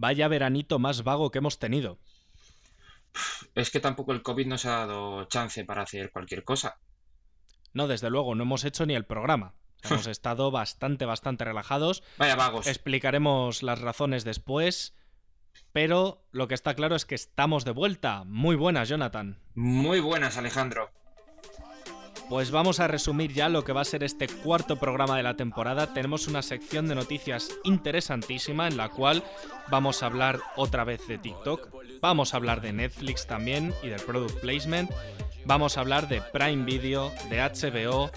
Vaya veranito más vago que hemos tenido. Es que tampoco el COVID nos ha dado chance para hacer cualquier cosa. No, desde luego, no hemos hecho ni el programa. Hemos estado bastante, bastante relajados. Vaya vagos. Explicaremos las razones después. Pero lo que está claro es que estamos de vuelta. Muy buenas, Jonathan. Muy buenas, Alejandro. Pues vamos a resumir ya lo que va a ser este cuarto programa de la temporada. Tenemos una sección de noticias interesantísima en la cual vamos a hablar otra vez de TikTok, vamos a hablar de Netflix también y del product placement, vamos a hablar de Prime Video, de HBO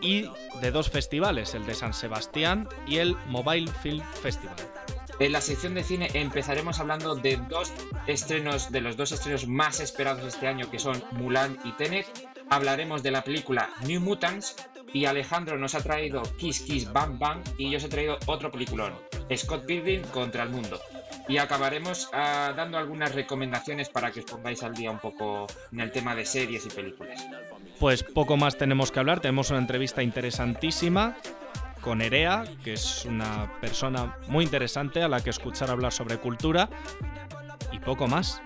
y de dos festivales, el de San Sebastián y el Mobile Film Festival. En la sección de cine empezaremos hablando de dos estrenos, de los dos estrenos más esperados este año, que son Mulan y Tenet. Hablaremos de la película New Mutants y Alejandro nos ha traído Kiss Kiss Bang Bang y yo os he traído otro peliculón, Scott Pilgrim contra el mundo. Y acabaremos ah, dando algunas recomendaciones para que os pongáis al día un poco en el tema de series y películas. Pues poco más tenemos que hablar, tenemos una entrevista interesantísima con Erea, que es una persona muy interesante a la que escuchar hablar sobre cultura y poco más.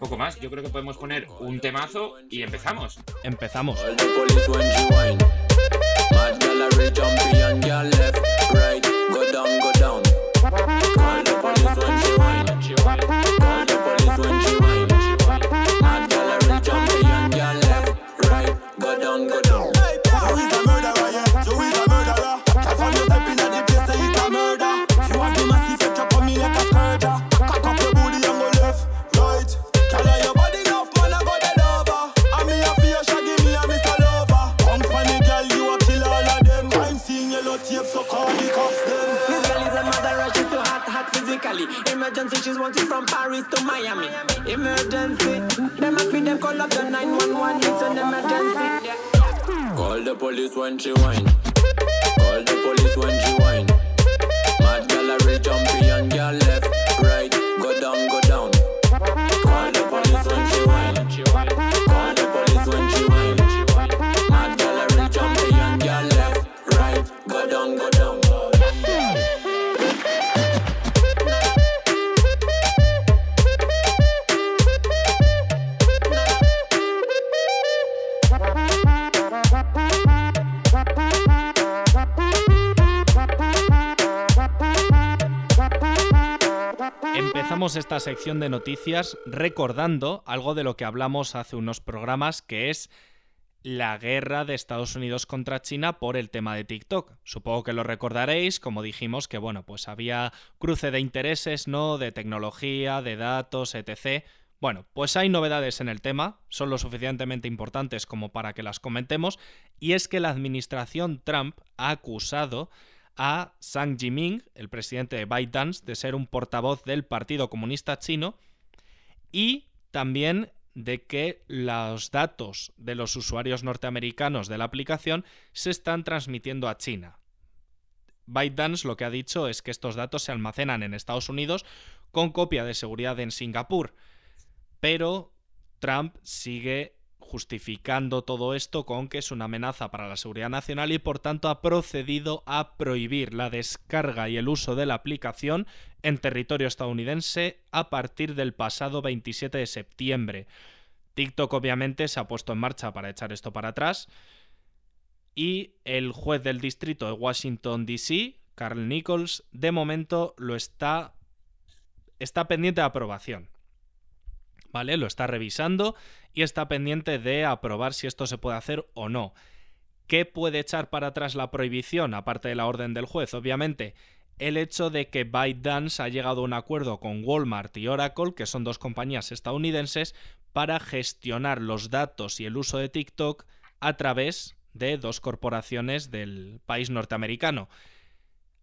Poco más, yo creo que podemos poner un temazo y empezamos. Empezamos. Emergency, she's wanted from Paris to Miami. Emergency, them a feed them call up the 911. It's an emergency. Call the police when she whine. Call the police when she whine. Mad gal a real champion, girl Esta sección de noticias recordando algo de lo que hablamos hace unos programas, que es la guerra de Estados Unidos contra China por el tema de TikTok. Supongo que lo recordaréis, como dijimos que bueno, pues había cruce de intereses, ¿no? De tecnología, de datos, etc. Bueno, pues hay novedades en el tema, son lo suficientemente importantes como para que las comentemos, y es que la administración Trump ha acusado a Zhang Jiming, el presidente de ByteDance, de ser un portavoz del Partido Comunista Chino y también de que los datos de los usuarios norteamericanos de la aplicación se están transmitiendo a China. ByteDance lo que ha dicho es que estos datos se almacenan en Estados Unidos con copia de seguridad en Singapur, pero Trump sigue justificando todo esto con que es una amenaza para la seguridad nacional y por tanto ha procedido a prohibir la descarga y el uso de la aplicación en territorio estadounidense a partir del pasado 27 de septiembre. TikTok obviamente se ha puesto en marcha para echar esto para atrás y el juez del distrito de Washington DC, Carl Nichols, de momento lo está está pendiente de aprobación. ¿Vale? Lo está revisando y está pendiente de aprobar si esto se puede hacer o no. ¿Qué puede echar para atrás la prohibición, aparte de la orden del juez? Obviamente, el hecho de que ByteDance ha llegado a un acuerdo con Walmart y Oracle, que son dos compañías estadounidenses, para gestionar los datos y el uso de TikTok a través de dos corporaciones del país norteamericano.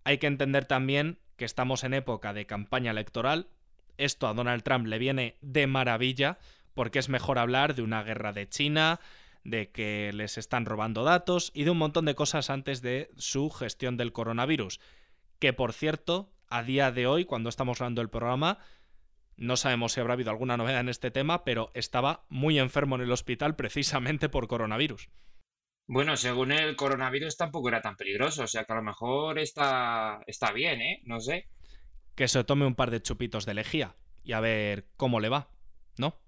Hay que entender también que estamos en época de campaña electoral. Esto a Donald Trump le viene de maravilla porque es mejor hablar de una guerra de China, de que les están robando datos y de un montón de cosas antes de su gestión del coronavirus. Que por cierto, a día de hoy, cuando estamos hablando del programa, no sabemos si habrá habido alguna novedad en este tema, pero estaba muy enfermo en el hospital precisamente por coronavirus. Bueno, según el coronavirus tampoco era tan peligroso, o sea que a lo mejor está, está bien, ¿eh? No sé. Que se tome un par de chupitos de lejía y a ver cómo le va, ¿no?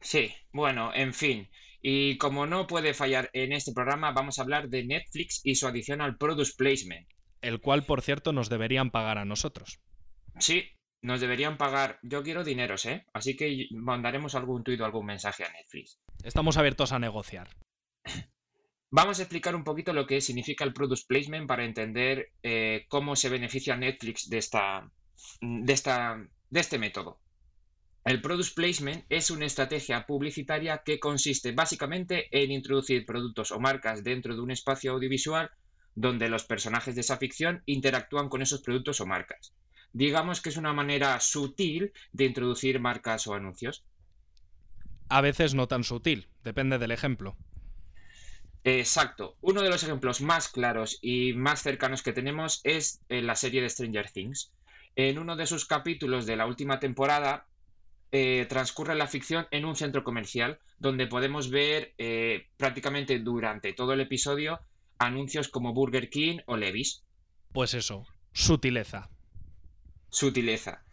Sí, bueno, en fin. Y como no puede fallar en este programa, vamos a hablar de Netflix y su adición al Product Placement. El cual, por cierto, nos deberían pagar a nosotros. Sí, nos deberían pagar. Yo quiero dineros, ¿eh? Así que mandaremos algún tuit o algún mensaje a Netflix. Estamos abiertos a negociar. Vamos a explicar un poquito lo que significa el Product Placement para entender eh, cómo se beneficia Netflix de, esta, de, esta, de este método. El Product Placement es una estrategia publicitaria que consiste básicamente en introducir productos o marcas dentro de un espacio audiovisual donde los personajes de esa ficción interactúan con esos productos o marcas. Digamos que es una manera sutil de introducir marcas o anuncios. A veces no tan sutil, depende del ejemplo. Exacto. Uno de los ejemplos más claros y más cercanos que tenemos es en la serie de Stranger Things. En uno de sus capítulos de la última temporada eh, transcurre la ficción en un centro comercial donde podemos ver eh, prácticamente durante todo el episodio anuncios como Burger King o Levis. Pues eso, sutileza. Sutileza.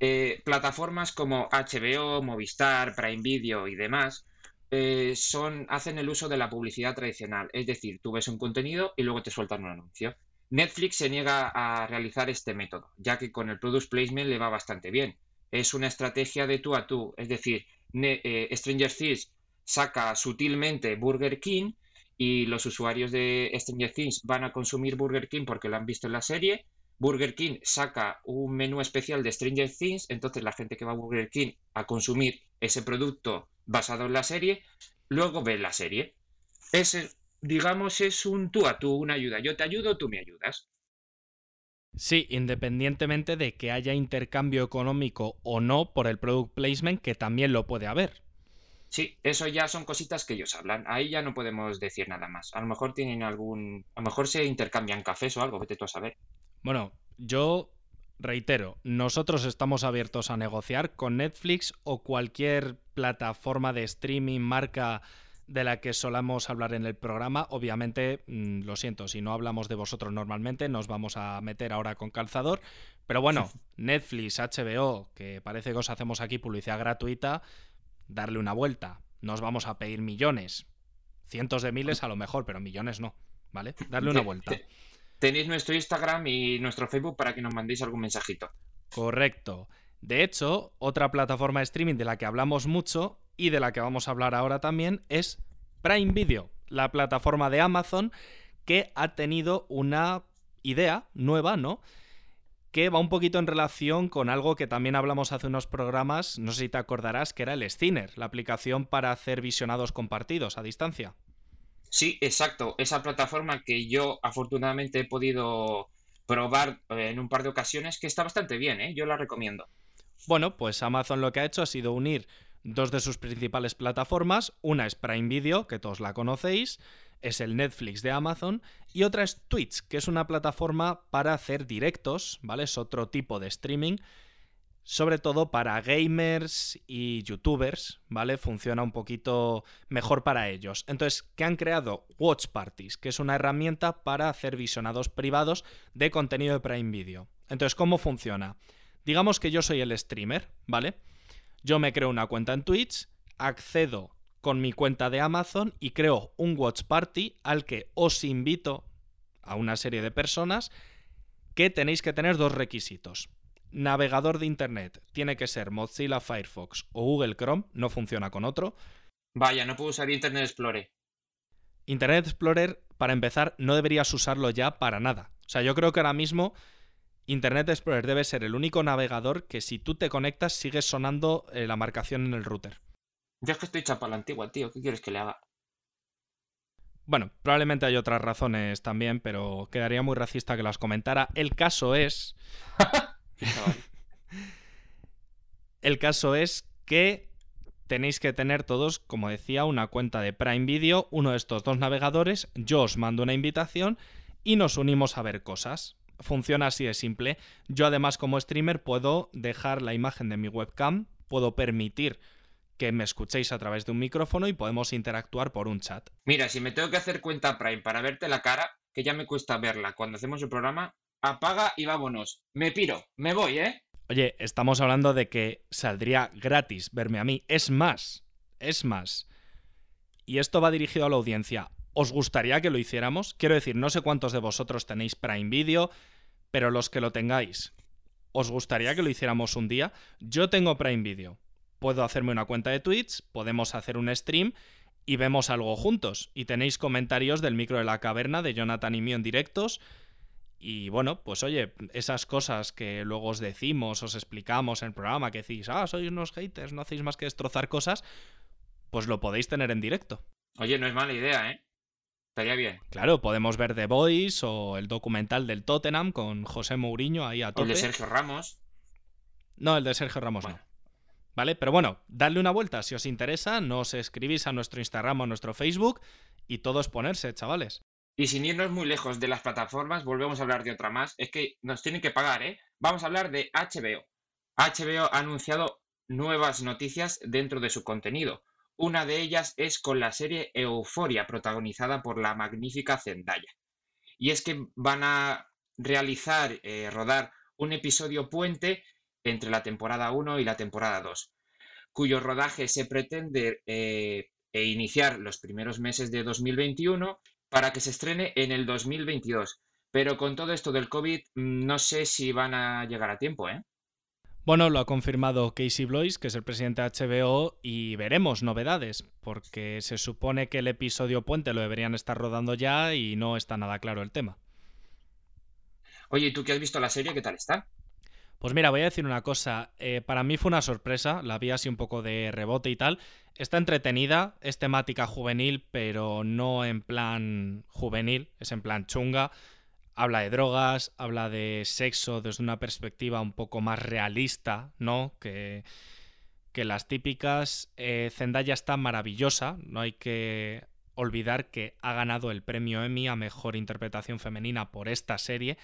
Eh, plataformas como HBO, Movistar, Prime Video y demás eh, son, hacen el uso de la publicidad tradicional, es decir, tú ves un contenido y luego te sueltan un anuncio. Netflix se niega a realizar este método, ya que con el Product Placement le va bastante bien. Es una estrategia de tú a tú, es decir, eh, Stranger Things saca sutilmente Burger King y los usuarios de Stranger Things van a consumir Burger King porque lo han visto en la serie. Burger King saca un menú especial de Stranger Things, entonces la gente que va a Burger King a consumir ese producto basado en la serie, luego ve la serie. Ese, digamos, es un tú a tú, una ayuda. Yo te ayudo, tú me ayudas. Sí, independientemente de que haya intercambio económico o no por el product placement, que también lo puede haber. Sí, eso ya son cositas que ellos hablan. Ahí ya no podemos decir nada más. A lo mejor tienen algún. A lo mejor se intercambian cafés o algo, vete tú a saber. Bueno, yo reitero, nosotros estamos abiertos a negociar con Netflix o cualquier plataforma de streaming, marca de la que solamos hablar en el programa. Obviamente, mm, lo siento, si no hablamos de vosotros normalmente, nos vamos a meter ahora con calzador. Pero bueno, Netflix, HBO, que parece que os hacemos aquí publicidad gratuita, darle una vuelta. Nos vamos a pedir millones. Cientos de miles a lo mejor, pero millones no. ¿Vale? Darle una vuelta. Tenéis nuestro Instagram y nuestro Facebook para que nos mandéis algún mensajito. Correcto. De hecho, otra plataforma de streaming de la que hablamos mucho y de la que vamos a hablar ahora también es Prime Video, la plataforma de Amazon que ha tenido una idea nueva, ¿no? Que va un poquito en relación con algo que también hablamos hace unos programas, no sé si te acordarás, que era el Sciner, la aplicación para hacer visionados compartidos a distancia. Sí, exacto. Esa plataforma que yo afortunadamente he podido probar eh, en un par de ocasiones, que está bastante bien, ¿eh? Yo la recomiendo. Bueno, pues Amazon lo que ha hecho ha sido unir dos de sus principales plataformas. Una es Prime Video, que todos la conocéis, es el Netflix de Amazon, y otra es Twitch, que es una plataforma para hacer directos, ¿vale? Es otro tipo de streaming, sobre todo para gamers y youtubers, ¿vale? Funciona un poquito mejor para ellos. Entonces, ¿qué han creado? Watch Parties, que es una herramienta para hacer visionados privados de contenido de Prime Video. Entonces, ¿cómo funciona? Digamos que yo soy el streamer, ¿vale? Yo me creo una cuenta en Twitch, accedo con mi cuenta de Amazon y creo un watch party al que os invito a una serie de personas que tenéis que tener dos requisitos. Navegador de Internet tiene que ser Mozilla Firefox o Google Chrome, no funciona con otro. Vaya, no puedo usar Internet Explorer. Internet Explorer, para empezar, no deberías usarlo ya para nada. O sea, yo creo que ahora mismo Internet Explorer debe ser el único navegador que si tú te conectas sigue sonando eh, la marcación en el router. Yo es que estoy chapa la antigua, tío. ¿Qué quieres que le haga? Bueno, probablemente hay otras razones también, pero quedaría muy racista que las comentara. El caso es. el caso es que tenéis que tener todos, como decía, una cuenta de Prime Video, uno de estos dos navegadores. Yo os mando una invitación y nos unimos a ver cosas funciona así de simple. Yo además como streamer puedo dejar la imagen de mi webcam, puedo permitir que me escuchéis a través de un micrófono y podemos interactuar por un chat. Mira, si me tengo que hacer cuenta Prime para verte la cara, que ya me cuesta verla cuando hacemos el programa, apaga y vámonos. Me piro, me voy, ¿eh? Oye, estamos hablando de que saldría gratis verme a mí. Es más, es más. Y esto va dirigido a la audiencia. ¿Os gustaría que lo hiciéramos? Quiero decir, no sé cuántos de vosotros tenéis Prime Video, pero los que lo tengáis, ¿os gustaría que lo hiciéramos un día? Yo tengo Prime Video. Puedo hacerme una cuenta de Twitch, podemos hacer un stream y vemos algo juntos. Y tenéis comentarios del micro de la caverna de Jonathan y mío en directos. Y bueno, pues oye, esas cosas que luego os decimos, os explicamos en el programa, que decís, ah, sois unos haters, no hacéis más que destrozar cosas, pues lo podéis tener en directo. Oye, no es mala idea, ¿eh? Estaría bien. Claro, podemos ver The Voice o el documental del Tottenham con José Mourinho ahí a tope. O el de Sergio Ramos. No, el de Sergio Ramos no. ¿Vale? Pero bueno, dadle una vuelta si os interesa, nos escribís a nuestro Instagram o a nuestro Facebook y todos ponerse, chavales. Y sin irnos muy lejos de las plataformas, volvemos a hablar de otra más. Es que nos tienen que pagar, ¿eh? Vamos a hablar de HBO. HBO ha anunciado nuevas noticias dentro de su contenido. Una de ellas es con la serie Euforia, protagonizada por la magnífica Zendaya. Y es que van a realizar, eh, rodar un episodio puente entre la temporada 1 y la temporada 2, cuyo rodaje se pretende eh, e iniciar los primeros meses de 2021 para que se estrene en el 2022. Pero con todo esto del COVID, mm, no sé si van a llegar a tiempo, ¿eh? Bueno, lo ha confirmado Casey Blois, que es el presidente de HBO, y veremos novedades, porque se supone que el episodio puente lo deberían estar rodando ya y no está nada claro el tema. Oye, ¿y tú que has visto la serie? ¿Qué tal está? Pues mira, voy a decir una cosa. Eh, para mí fue una sorpresa, la vi así un poco de rebote y tal. Está entretenida, es temática juvenil, pero no en plan juvenil, es en plan chunga. Habla de drogas, habla de sexo desde una perspectiva un poco más realista, ¿no? Que, que las típicas. Eh, Zendaya está maravillosa, no hay que olvidar que ha ganado el premio Emmy a mejor interpretación femenina por esta serie.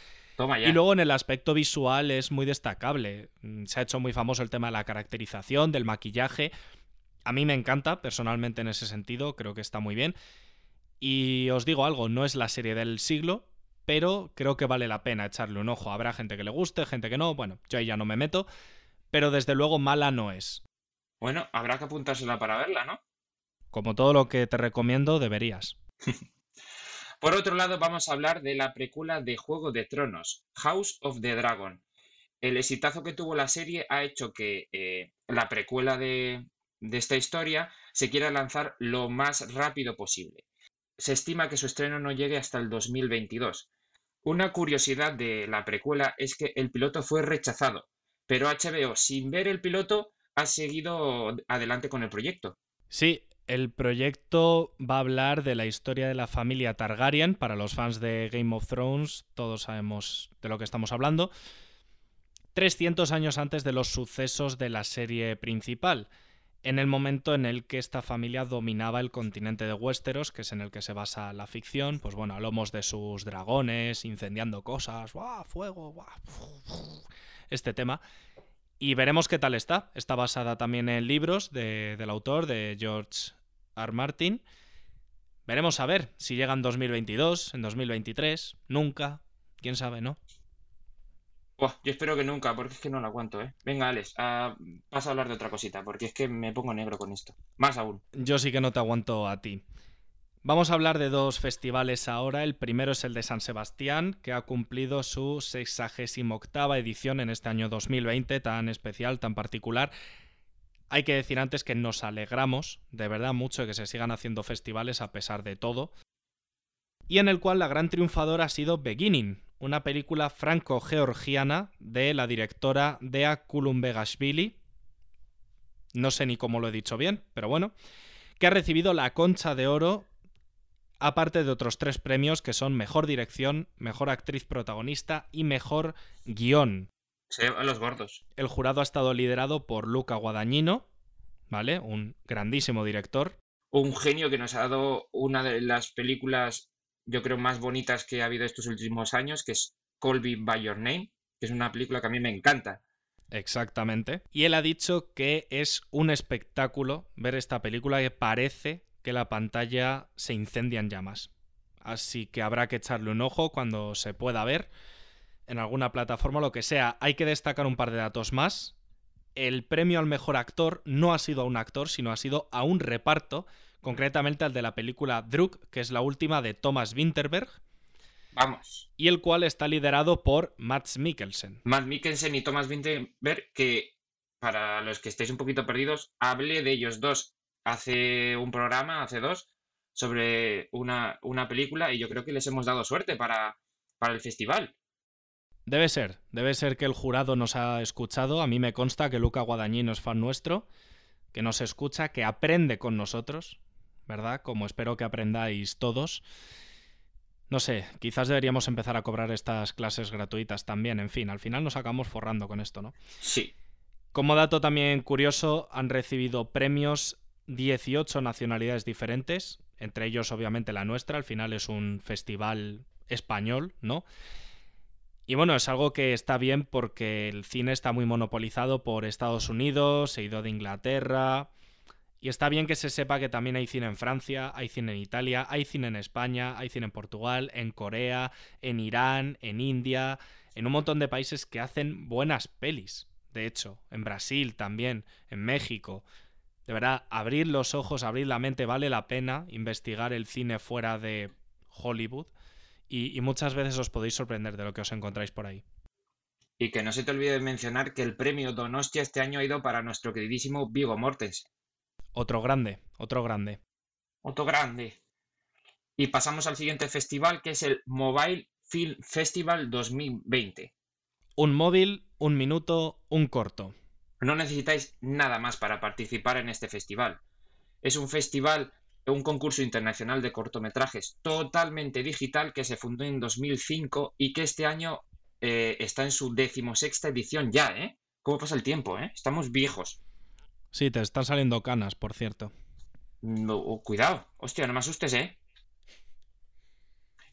Y luego en el aspecto visual es muy destacable. Mm, se ha hecho muy famoso el tema de la caracterización, del maquillaje. A mí me encanta personalmente en ese sentido, creo que está muy bien. Y os digo algo, no es la serie del siglo, pero creo que vale la pena echarle un ojo. Habrá gente que le guste, gente que no, bueno, yo ahí ya no me meto, pero desde luego mala no es. Bueno, habrá que apuntársela para verla, ¿no? Como todo lo que te recomiendo, deberías. Por otro lado, vamos a hablar de la precuela de Juego de Tronos, House of the Dragon. El exitazo que tuvo la serie ha hecho que eh, la precuela de, de esta historia se quiera lanzar lo más rápido posible. Se estima que su estreno no llegue hasta el 2022. Una curiosidad de la precuela es que el piloto fue rechazado, pero HBO, sin ver el piloto, ha seguido adelante con el proyecto. Sí, el proyecto va a hablar de la historia de la familia Targaryen. Para los fans de Game of Thrones, todos sabemos de lo que estamos hablando. 300 años antes de los sucesos de la serie principal, en el momento en el que esta familia dominaba el continente de Westeros, que es en el que se basa la ficción, pues bueno, a lomos de sus dragones, incendiando cosas, ¡buah, fuego! ¡buah! Este tema. Y veremos qué tal está. Está basada también en libros del autor, de George R. Martin. Veremos a ver si llega en 2022, en 2023, nunca, quién sabe, ¿no? Yo espero que nunca, porque es que no lo aguanto, ¿eh? Venga, Alex, ah, pasa a hablar de otra cosita, porque es que me pongo negro con esto. Más aún. Yo sí que no te aguanto a ti. Vamos a hablar de dos festivales ahora. El primero es el de San Sebastián, que ha cumplido su 68 edición en este año 2020, tan especial, tan particular. Hay que decir antes que nos alegramos de verdad mucho de que se sigan haciendo festivales a pesar de todo. Y en el cual la gran triunfadora ha sido Beginning, una película franco-georgiana de la directora Dea Kulumbegashvili. No sé ni cómo lo he dicho bien, pero bueno. Que ha recibido la Concha de Oro, aparte de otros tres premios que son Mejor Dirección, Mejor Actriz Protagonista y Mejor Guión. Sí, a los gordos. El jurado ha estado liderado por Luca Guadagnino, ¿vale? Un grandísimo director. Un genio que nos ha dado una de las películas, yo creo, más bonitas que ha habido estos últimos años, que es Colby by Your Name, que es una película que a mí me encanta. Exactamente. Y él ha dicho que es un espectáculo ver esta película que parece que la pantalla se incendia en llamas. Así que habrá que echarle un ojo cuando se pueda ver en alguna plataforma, lo que sea. Hay que destacar un par de datos más. El premio al mejor actor no ha sido a un actor, sino ha sido a un reparto, concretamente al de la película Druk, que es la última de Thomas Winterberg. Vamos. Y el cual está liderado por Matt Mikkelsen. Matt Mikkelsen y Thomas Winterberg, que para los que estéis un poquito perdidos, hablé de ellos dos hace un programa, hace dos, sobre una, una película y yo creo que les hemos dado suerte para, para el festival. Debe ser, debe ser que el jurado nos ha escuchado. A mí me consta que Luca Guadagnino es fan nuestro, que nos escucha, que aprende con nosotros, ¿verdad? Como espero que aprendáis todos. No sé, quizás deberíamos empezar a cobrar estas clases gratuitas también. En fin, al final nos acabamos forrando con esto, ¿no? Sí. Como dato también curioso, han recibido premios 18 nacionalidades diferentes, entre ellos obviamente la nuestra, al final es un festival español, ¿no? Y bueno, es algo que está bien porque el cine está muy monopolizado por Estados Unidos, se ha ido de Inglaterra. Y está bien que se sepa que también hay cine en Francia, hay cine en Italia, hay cine en España, hay cine en Portugal, en Corea, en Irán, en India, en un montón de países que hacen buenas pelis. De hecho, en Brasil también, en México. De verdad, abrir los ojos, abrir la mente, vale la pena investigar el cine fuera de Hollywood y, muchas veces os podéis sorprender de lo que os encontráis por ahí. Y que no se te olvide mencionar que el premio Donostia este año ha ido para nuestro queridísimo Vigo Mortensen. Otro grande, otro grande. Otro grande. Y pasamos al siguiente festival que es el Mobile Film Festival 2020. Un móvil, un minuto, un corto. No necesitáis nada más para participar en este festival. Es un festival un concurso internacional de cortometrajes totalmente digital que se fundó en 2005 y que este año eh, está en su decimosexta edición ya, ¿eh? ¿Cómo pasa el tiempo, eh? Estamos viejos. Sí, te están saliendo canas, por cierto. No, oh, cuidado, hostia, no me asustes, ¿eh?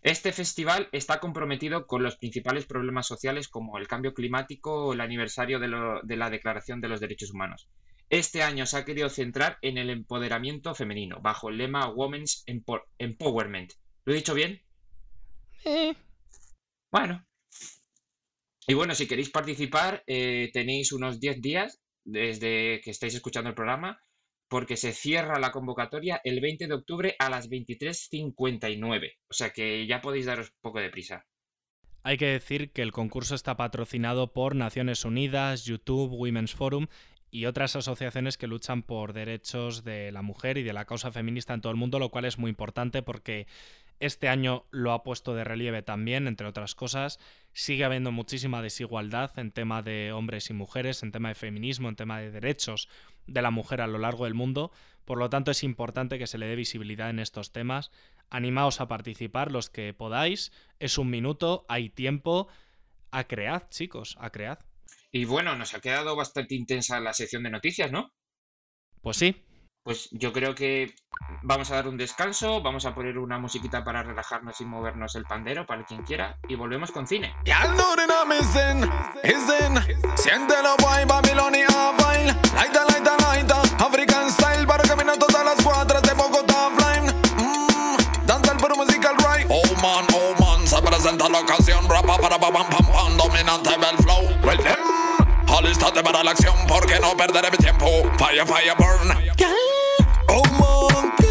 Este festival está comprometido con los principales problemas sociales como el cambio climático o el aniversario de la Declaración de los Derechos Humanos. Este año se ha querido centrar en el empoderamiento femenino, bajo el lema Women's Empowerment. ¿Lo he dicho bien? Eh. Bueno. Y bueno, si queréis participar, eh, tenéis unos 10 días desde que estáis escuchando el programa, porque se cierra la convocatoria el 20 de octubre a las 23.59. O sea que ya podéis daros un poco de prisa. Hay que decir que el concurso está patrocinado por Naciones Unidas, YouTube, Women's Forum y otras asociaciones que luchan por derechos de la mujer y de la causa feminista en todo el mundo, lo cual es muy importante porque este año lo ha puesto de relieve también, entre otras cosas. Sigue habiendo muchísima desigualdad en tema de hombres y mujeres, en tema de feminismo, en tema de derechos de la mujer a lo largo del mundo. Por lo tanto, es importante que se le dé visibilidad en estos temas. Animaos a participar los que podáis. Es un minuto, hay tiempo. A cread, chicos, a cread. Y bueno, nos ha quedado bastante intensa la sección de noticias, ¿no? Pues sí. Pues yo creo que vamos a dar un descanso, vamos a poner una musiquita para relajarnos y movernos el pandero para quien quiera y volvemos con cine. African style para caminar todas las cuadras de Bogotá Flying. Mm, danza el puro musical right. Oh man, oh man, se presenta la ocasión. Rapa para pam pam pam, dominante del flow. Well, them. Alístate para la acción porque no perderé mi tiempo. Fire, fire, burn. Oh man,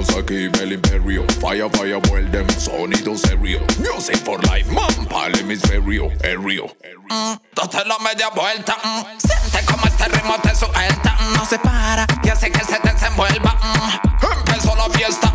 montaremos aquí el imperio. Fire, fire, vuelven, sonido serio. Music for life, man, para el hemisferio, aéreo. Mm, date la media vuelta, mm. siente como este ritmo te suelta. Mm. no se para y hace que se desenvuelva. Mm. Empezó la fiesta.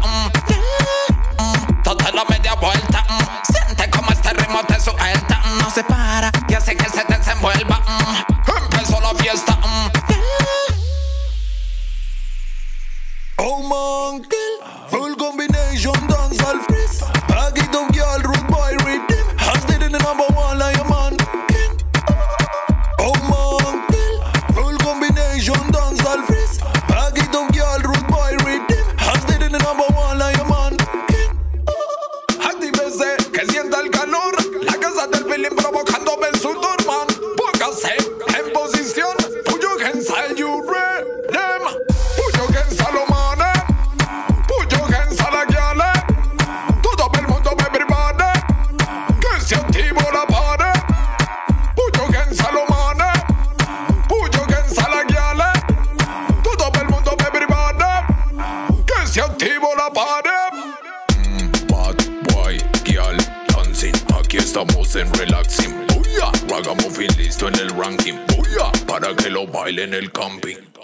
En el camping.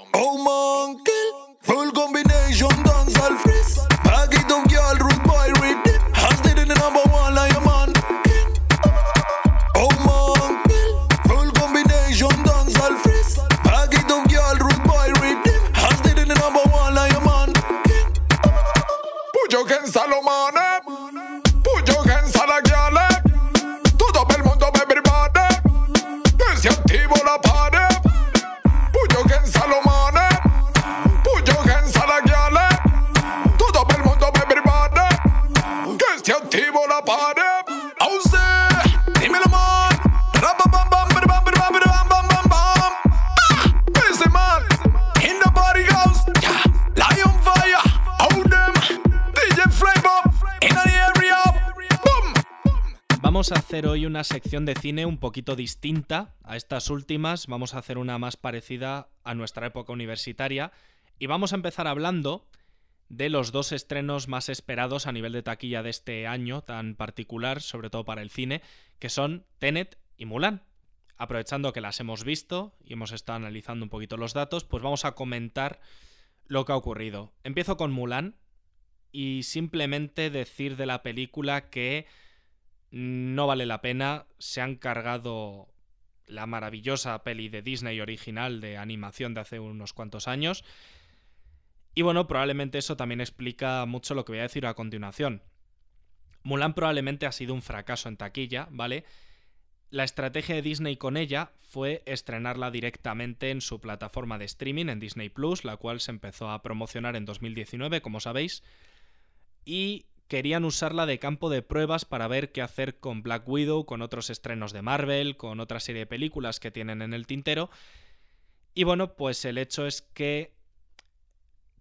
Hoy una sección de cine un poquito distinta a estas últimas. Vamos a hacer una más parecida a nuestra época universitaria. Y vamos a empezar hablando de los dos estrenos más esperados a nivel de taquilla de este año tan particular, sobre todo para el cine, que son Tenet y Mulan. Aprovechando que las hemos visto y hemos estado analizando un poquito los datos, pues vamos a comentar lo que ha ocurrido. Empiezo con Mulan y simplemente decir de la película que no vale la pena. Se han cargado la maravillosa peli de Disney original de animación de hace unos cuantos años. Y bueno, probablemente eso también explica mucho lo que voy a decir a continuación. Mulan probablemente ha sido un fracaso en taquilla, ¿vale? La estrategia de Disney con ella fue estrenarla directamente en su plataforma de streaming, en Disney Plus, la cual se empezó a promocionar en 2019, como sabéis, y querían usarla de campo de pruebas para ver qué hacer con Black Widow, con otros estrenos de Marvel, con otra serie de películas que tienen en el tintero. Y bueno, pues el hecho es que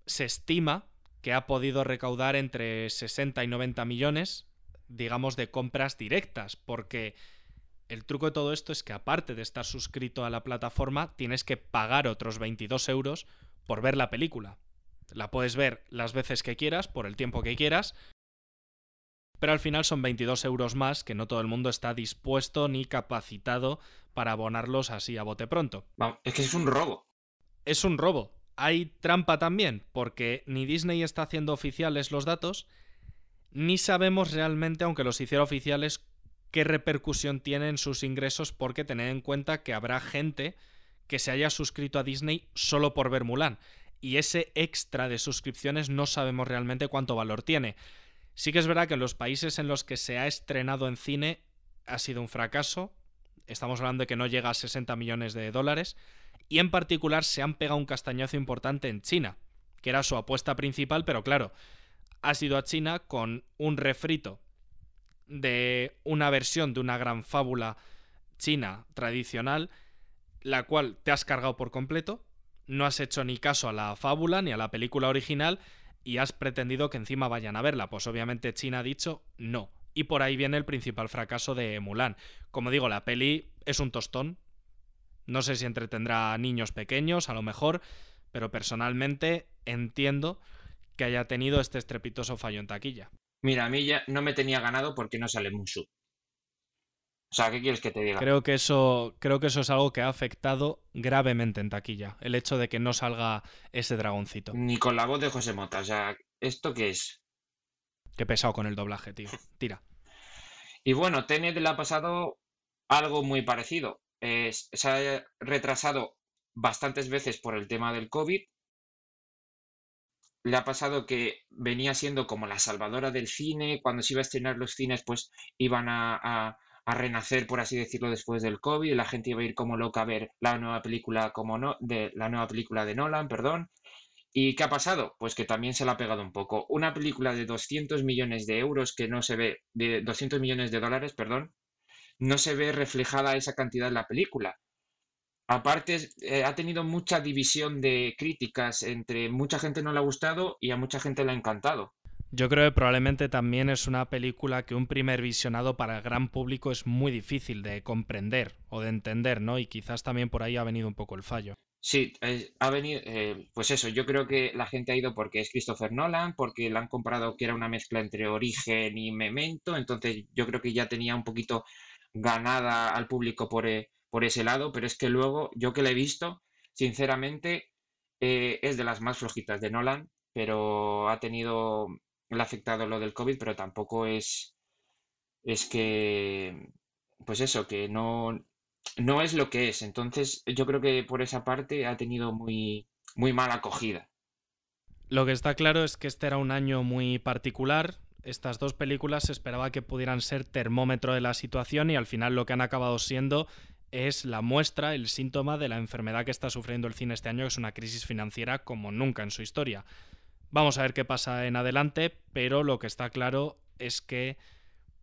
se estima que ha podido recaudar entre 60 y 90 millones, digamos, de compras directas, porque el truco de todo esto es que aparte de estar suscrito a la plataforma, tienes que pagar otros 22 euros por ver la película. La puedes ver las veces que quieras, por el tiempo que quieras, pero al final son 22 euros más que no todo el mundo está dispuesto ni capacitado para abonarlos así a bote pronto. Es que es un robo. Es un robo. Hay trampa también, porque ni Disney está haciendo oficiales los datos, ni sabemos realmente, aunque los hiciera oficiales, qué repercusión tienen sus ingresos, porque tened en cuenta que habrá gente que se haya suscrito a Disney solo por ver Mulan. Y ese extra de suscripciones no sabemos realmente cuánto valor tiene. Sí que es verdad que en los países en los que se ha estrenado en cine ha sido un fracaso. Estamos hablando de que no llega a 60 millones de dólares. Y en particular se han pegado un castañazo importante en China, que era su apuesta principal, pero claro, ha sido a China con un refrito de una versión de una gran fábula china tradicional, la cual te has cargado por completo, no has hecho ni caso a la fábula ni a la película original y has pretendido que encima vayan a verla. Pues obviamente China ha dicho no. Y por ahí viene el principal fracaso de Mulan. Como digo, la peli es un tostón. No sé si entretendrá a niños pequeños, a lo mejor, pero personalmente entiendo que haya tenido este estrepitoso fallo en taquilla. Mira, a mí ya no me tenía ganado porque no sale Mushu. O sea, ¿qué quieres que te diga? Creo que eso, creo que eso es algo que ha afectado gravemente en taquilla. El hecho de que no salga ese dragoncito. Ni con la voz de José Mota. O sea, ¿esto qué es? Qué pesado con el doblaje, tío. Tira. Y bueno, Tenet le ha pasado algo muy parecido. Se ha retrasado bastantes veces por el tema del COVID. Le ha pasado que venía siendo como la salvadora del cine. Cuando se iba a estrenar los cines, pues iban a, a- a renacer, por así decirlo, después del COVID. La gente iba a ir como loca a ver la nueva película como no, de la nueva película de Nolan, perdón. ¿Y qué ha pasado? Pues que también se la ha pegado un poco. Una película de 200 millones de euros que no se ve, de 200 millones de dólares, perdón, no se ve reflejada esa cantidad en la película. Aparte, eh, ha tenido mucha división de críticas entre mucha gente no le ha gustado y a mucha gente le ha encantado. Yo creo que probablemente también es una película que un primer visionado para el gran público es muy difícil de comprender o de entender, ¿no? Y quizás también por ahí ha venido un poco el fallo. Sí, ha venido, eh, pues eso, yo creo que la gente ha ido porque es Christopher Nolan, porque le han comprado que era una mezcla entre Origen y Memento, entonces yo creo que ya tenía un poquito ganada al público por, eh, por ese lado, pero es que luego yo que la he visto, sinceramente, eh, es de las más flojitas de Nolan, pero ha tenido, le ha afectado lo del COVID, pero tampoco es, es que, pues eso, que no, no es lo que es. Entonces, yo creo que por esa parte ha tenido muy, muy mala acogida. Lo que está claro es que este era un año muy particular. Estas dos películas se esperaba que pudieran ser termómetro de la situación y al final lo que han acabado siendo es la muestra, el síntoma de la enfermedad que está sufriendo el cine este año, que es una crisis financiera como nunca en su historia. Vamos a ver qué pasa en adelante, pero lo que está claro es que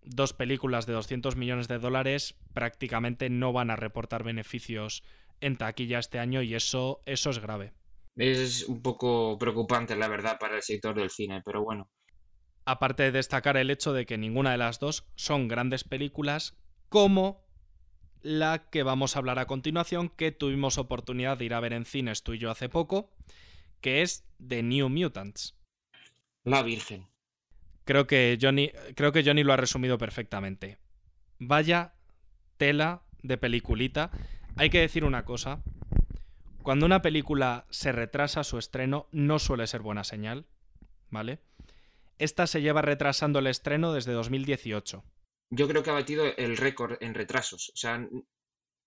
dos películas de 200 millones de dólares prácticamente no van a reportar beneficios en taquilla este año y eso, eso es grave. Es un poco preocupante, la verdad, para el sector del cine, pero bueno. Aparte de destacar el hecho de que ninguna de las dos son grandes películas, como la que vamos a hablar a continuación, que tuvimos oportunidad de ir a ver en cines tú y yo hace poco, que es The New Mutants. La Virgen. Creo que Johnny, creo que Johnny lo ha resumido perfectamente. Vaya tela de peliculita. Hay que decir una cosa. Cuando una película se retrasa su estreno, no suele ser buena señal. ¿Vale? Esta se lleva retrasando el estreno desde 2018. Yo creo que ha batido el récord en retrasos. O sea,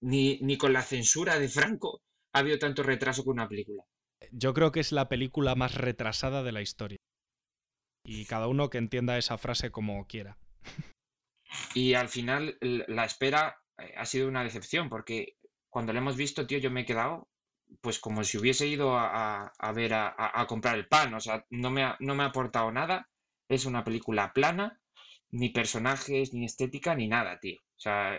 ni, ni con la censura de Franco ha habido tanto retraso con una película. Yo creo que es la película más retrasada de la historia y cada uno que entienda esa frase como quiera. Y al final la espera eh, ha sido una decepción, porque cuando la hemos visto, tío, yo me he quedado pues como si hubiese ido a, ver a, comprar el pan, o sea, no me, ha, no me ha aportado nada, es una película plana, ni personajes, ni estética, ni nada, tío. O sea,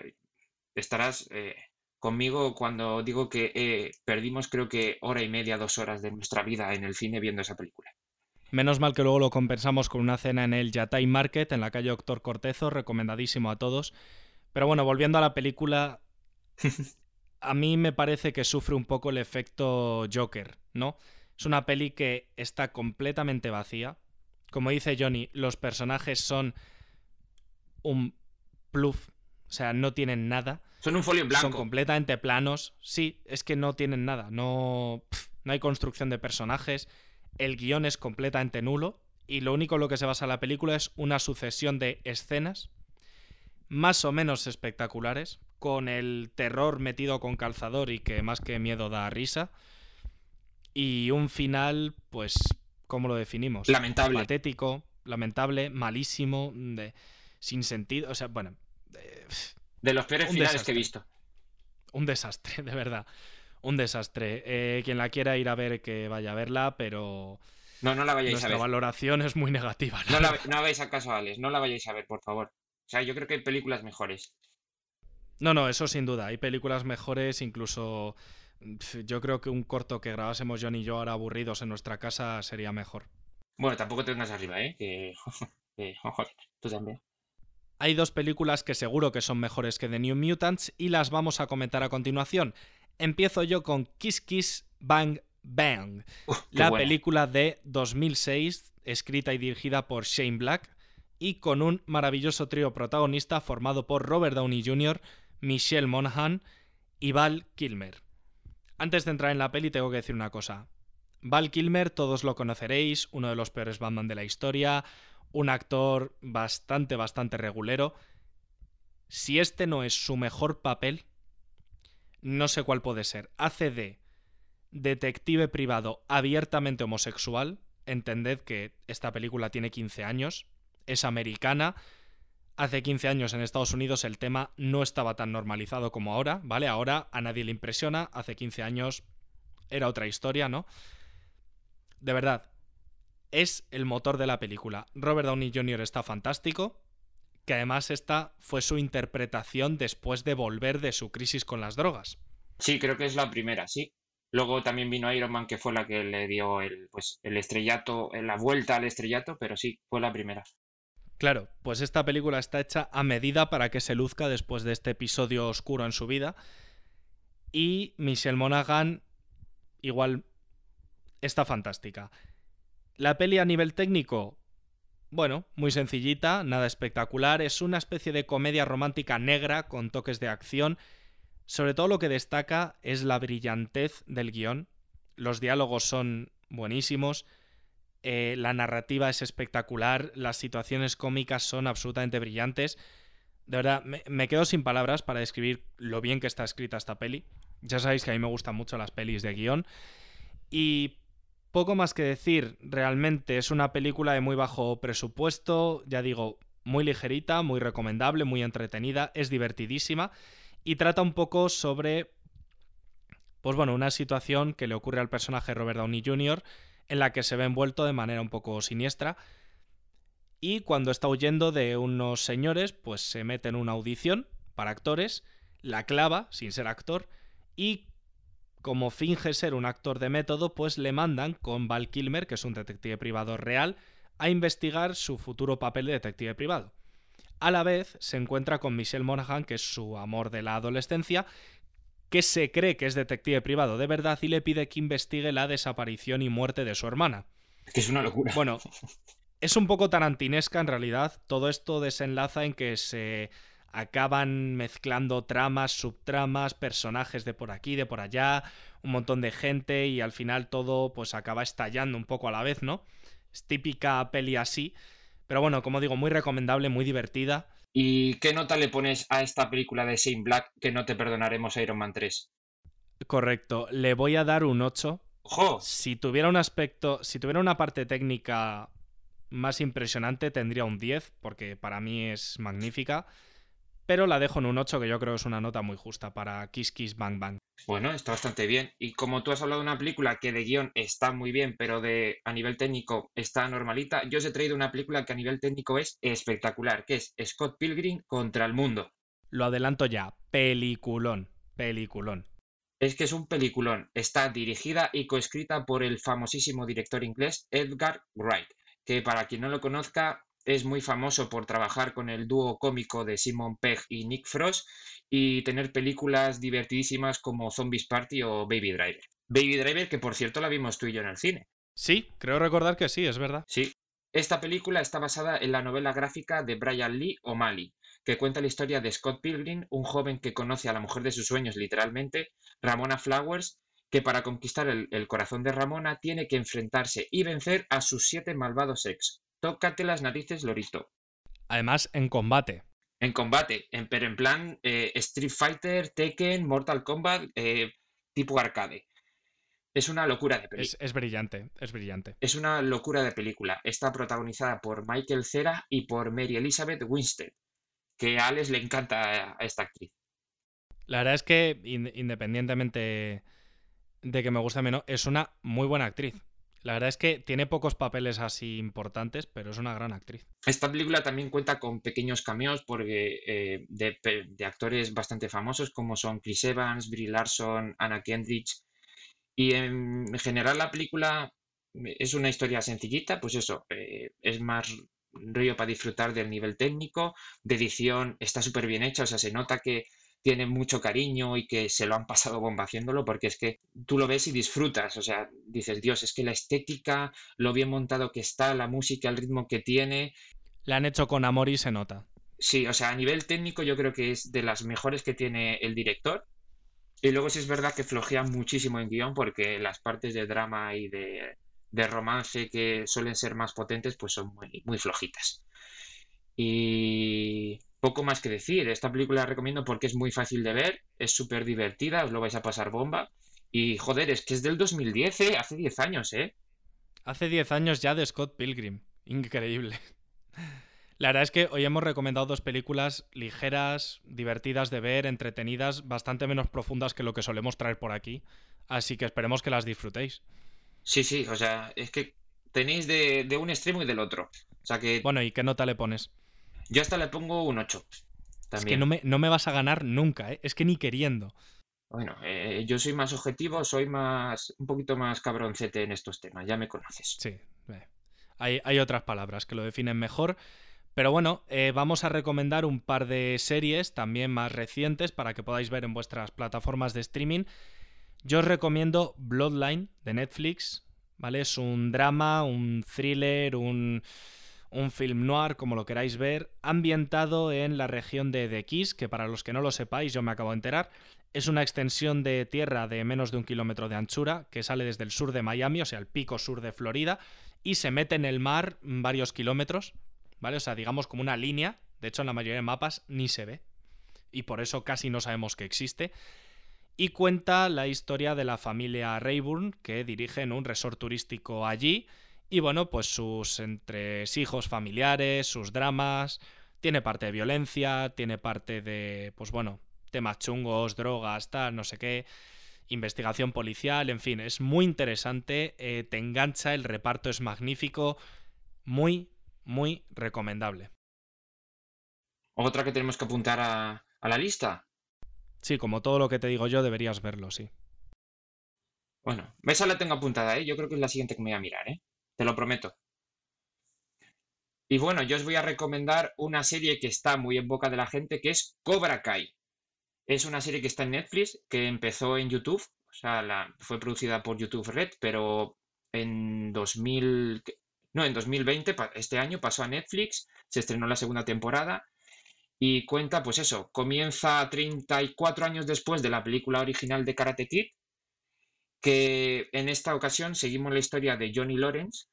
estarás eh, conmigo cuando digo que eh, perdimos creo que hora y media, dos horas de nuestra vida en el cine viendo esa película. Menos mal que luego lo compensamos con una cena en el Yatay Market, en la calle Doctor Cortezo, recomendadísimo a todos. Pero bueno, volviendo a la película, a mí me parece que sufre un poco el efecto Joker, ¿no? Es una peli que está completamente vacía. Como dice Johnny, los personajes son un pluff, o sea, no tienen nada. Son un folio en blanco. Son completamente planos. Sí, es que no tienen nada. No, no hay construcción de personajes el guion es completamente nulo y lo único en lo que se basa la película es una sucesión de escenas más o menos espectaculares, con el terror metido con calzador y que más que miedo da risa, y un final, pues, ¿cómo lo definimos? Lamentable. Patético, lamentable, malísimo, de, sin sentido, o sea, bueno... De, los peores finales que he visto. Un desastre, de verdad un desastre. Eh, quien la quiera ir a ver, que vaya a verla, pero. No, no la vayáis a ver. valoración es muy negativa. No, la, no hagáis acaso a Alex, no la vayáis a ver, por favor. O sea, yo creo que hay películas mejores. No, no, eso sin duda. Hay películas mejores, incluso. Yo creo que un corto que grabásemos John y yo ahora aburridos en nuestra casa sería mejor. Bueno, tampoco te vengas arriba, ¿eh? Que... tú también. Hay dos películas que seguro que son mejores que The New Mutants y las vamos a comentar a continuación empiezo yo con Kiss Kiss Bang Bang, la película de 2006, escrita y dirigida por Shane Black, y con un maravilloso trío protagonista formado por Robert Downey Jr., Michelle Monaghan y Val Kilmer. Antes de entrar en la peli tengo que decir una cosa. Val Kilmer todos lo conoceréis, uno de los peores Batman de la historia, un actor bastante, bastante regulero. Si este no es su mejor papel, no sé cuál puede ser. Hace de detective privado abiertamente homosexual. Entended que esta película tiene 15 años, es americana. Hace 15 años en Estados Unidos el tema no estaba tan normalizado como ahora, ¿vale? Ahora a nadie le impresiona, hace 15 años era otra historia, ¿no? De verdad, es el motor de la película. Robert Downey Jr. está fantástico, que además esta fue su interpretación después de volver de su crisis con las drogas. Sí, creo que es la primera, sí. Luego también vino Iron Man, que fue la que le dio el, pues, el estrellato, la vuelta al estrellato, pero sí, fue la primera. Claro, pues esta película está hecha a medida para que se luzca después de este episodio oscuro en su vida. Y Michelle Monaghan igual está fantástica. La peli a nivel técnico, bueno, muy sencillita, nada espectacular, es una especie de comedia romántica negra con toques de acción. Sobre todo lo que destaca es la brillantez del guion. Los diálogos son buenísimos, eh, la narrativa es espectacular, las situaciones cómicas son absolutamente brillantes. De verdad, me, me, quedo sin palabras para describir lo bien que está escrita esta peli. Ya sabéis que a mí me gustan mucho las pelis de guion. Y poco más que decir, realmente es una película de muy bajo presupuesto, ya digo, muy ligerita, muy recomendable, muy entretenida, es divertidísima y trata un poco sobre, pues bueno, una situación que le ocurre al personaje Robert Downey Jr. en la que se ve envuelto de manera un poco siniestra y cuando está huyendo de unos señores, pues se mete en una audición para actores, la clava sin ser actor y como finge ser un actor de método, pues le mandan con Val Kilmer, que es un detective privado real, a investigar su futuro papel de detective privado. A la vez se encuentra con Michelle Monaghan, que es su amor de la adolescencia, que se cree que es detective privado de verdad y le pide que investigue la desaparición y muerte de su hermana. Que es una locura. Bueno, es un poco tarantinesca en realidad. Todo esto desenlaza en que se acaban mezclando tramas, subtramas, personajes de por aquí, de por allá, un montón de gente y al final todo pues acaba estallando un poco a la vez, ¿no? Es típica peli así, pero bueno, como digo, muy recomendable, muy divertida. ¿Y qué nota le pones a esta película de Shane Black que no te perdonaremos Iron Man 3? Correcto, le voy a dar un 8. ¡Ojo! Si tuviera un aspecto, si tuviera una parte técnica más impresionante, tendría un 10, porque para mí es magnífica pero la dejo en un 8, que yo creo que es una nota muy justa para Kiss Kiss Bang Bang. Bueno, está bastante bien. Y como tú has hablado de una película que de guion está muy bien, pero de a nivel técnico está normalita, yo os he traído una película que a nivel técnico es espectacular, que es Scott Pilgrim contra el mundo. Lo adelanto ya, peliculón, peliculón. Es que es un peliculón. Está dirigida y coescrita por el famosísimo director inglés Edgar Wright, que para quien no lo conozca, es muy famoso por trabajar con el dúo cómico de Simon Pegg y Nick Frost y tener películas divertidísimas como Zombies Party o Baby Driver. Baby Driver, que por cierto la vimos tú y yo en el cine. Sí, creo recordar que sí, es verdad. Sí. Esta película está basada en la novela gráfica de Brian Lee O'Malley, que cuenta la historia de Scott Pilgrim, un joven que conoce a la mujer de sus sueños literalmente, Ramona Flowers, que para conquistar el, el corazón de Ramona tiene que enfrentarse y vencer a sus siete malvados ex, Tócate las narices, Lorito. Además, en combate. En combate, en, pero en plan eh, Street Fighter, Tekken, Mortal Kombat, eh, tipo arcade. Es una locura de película. Es, es, brillante, es brillante. Es una locura de película. Está protagonizada por Michael Cera y por Mary Elizabeth Winstead, que a Alex le encanta a esta actriz. La verdad es que, independientemente de que me guste menos, es una muy buena actriz. La verdad es que tiene pocos papeles así importantes, pero es una gran actriz. Esta película también cuenta con pequeños cameos porque, eh, de, actores bastante famosos como son Chris Evans, Brie Larson, Anna Kendrick. Y en general la película es una historia sencillita, pues eso, eh, es más río para disfrutar del nivel técnico, de edición, está súper bien hecha, o sea, se nota que tiene mucho cariño y que se lo han pasado bomba haciéndolo, porque es que tú lo ves y disfrutas, o sea, dices, Dios, es que la estética, lo bien montado que está, la música, el ritmo que tiene. La han hecho con amor y se nota. Sí, o sea, a nivel técnico yo creo que es de las mejores que tiene el director. Y luego sí es verdad que flojea muchísimo en guion porque las partes de drama y de, de romance que suelen ser más potentes pues son muy, muy flojitas. Y poco más que decir. Esta película la recomiendo porque es muy fácil de ver, es súper divertida, os lo vais a pasar bomba. Y joder, es que es del 2010, ¿eh? Hace 10 años, ¿eh? Hace 10 años ya de Scott Pilgrim. Increíble. La verdad es que hoy hemos recomendado dos películas ligeras, divertidas de ver, entretenidas, bastante menos profundas que lo que solemos traer por aquí. Así que esperemos que las disfrutéis. Sí, sí, o sea, es que tenéis de, de un extremo y del otro. O sea que... Bueno, ¿y qué nota le pones? Yo hasta le pongo un 8. También. Es que no me, no me vas a ganar nunca, ¿eh? es que ni queriendo. Bueno, eh, yo soy más objetivo, soy más un poquito más cabroncete en estos temas, ya me conoces. Sí, hay, hay, otras palabras que lo definen mejor. Pero bueno, eh, vamos a recomendar un par de series también más recientes para que podáis ver en vuestras plataformas de streaming. Yo os recomiendo Bloodline de Netflix, ¿vale? Es un drama, un thriller, un, un film noir, como lo queráis ver, ambientado en la región de The Keys, que para los que no lo sepáis, yo me acabo de enterar, es una extensión de tierra de menos de un kilómetro de anchura que sale desde el sur de Miami, o sea, el pico sur de Florida, y se mete en el mar varios kilómetros, ¿vale? O sea, digamos como una línea, de hecho en la mayoría de mapas ni se ve, y por eso casi no sabemos que existe y cuenta la historia de la familia Rayburn que dirigen un resort turístico allí y bueno, pues sus entresijos familiares, sus dramas, tiene parte de violencia, tiene parte de, pues bueno, temas chungos, drogas, tal, no sé qué, investigación policial, en fin, es muy interesante, eh, te engancha, el reparto es magnífico, muy, muy recomendable. Otra que tenemos que apuntar a, a la lista, Sí, como todo lo que te digo yo, deberías verlo, sí. Bueno, esa la tengo apuntada, ¿eh? Yo creo que es la siguiente que me voy a mirar, ¿eh? Te lo prometo. Y bueno, yo os voy a recomendar una serie que está muy en boca de la gente, que es Cobra Kai. Es una serie que está en Netflix, que empezó en YouTube, o sea, la, fue producida por YouTube Red, pero en 2000, no, en 2020, este año, pasó a Netflix, se estrenó la segunda temporada y cuenta, pues eso, comienza 34 años después de la película original de Karate Kid, que en esta ocasión seguimos la historia de Johnny Lawrence,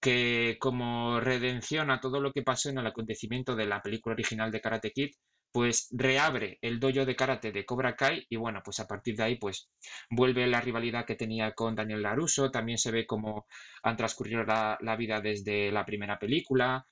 que como redención a todo lo que pasó en el acontecimiento de la película original de Karate Kid, pues reabre el dojo de karate de Cobra Kai y bueno, pues a partir de ahí pues vuelve la rivalidad que tenía con Daniel LaRusso, también se ve cómo han transcurrido la, la vida desde la primera película,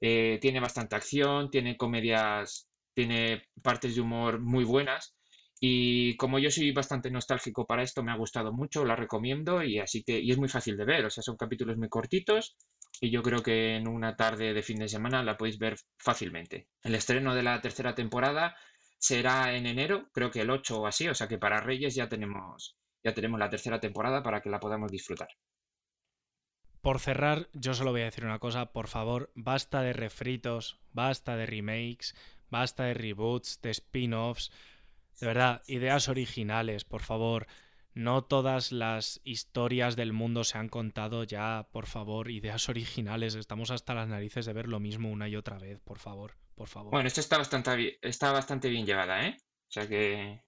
eh, tiene bastante acción, tiene comedias, tiene partes de humor muy buenas. Y como yo soy bastante nostálgico para esto, me ha gustado mucho, la recomiendo y así que y es muy fácil de ver, o sea, son capítulos muy cortitos y yo creo que en una tarde de fin de semana la podéis ver fácilmente. El estreno de la tercera temporada será en enero, creo que el 8 o así, o sea que para Reyes ya tenemos ya tenemos la tercera temporada para que la podamos disfrutar. Por cerrar, yo solo voy a decir una cosa, por favor, basta de refritos, basta de remakes, basta de reboots, de spin-offs. De verdad, ideas originales, por favor. No todas las historias del mundo se han contado ya, por favor, ideas originales. Estamos hasta las narices de ver lo mismo una y otra vez, por favor, por favor. Bueno, esto está bastante, está bastante bien llevada, ¿eh? O sea que...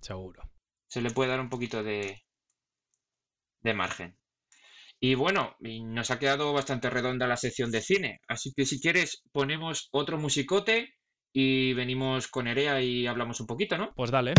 Seguro. Se le puede dar un poquito de, de margen. Y bueno, nos ha quedado bastante redonda la sección de cine. Así que si quieres, ponemos otro musicote y venimos con Erea y hablamos un poquito, ¿no? Pues dale.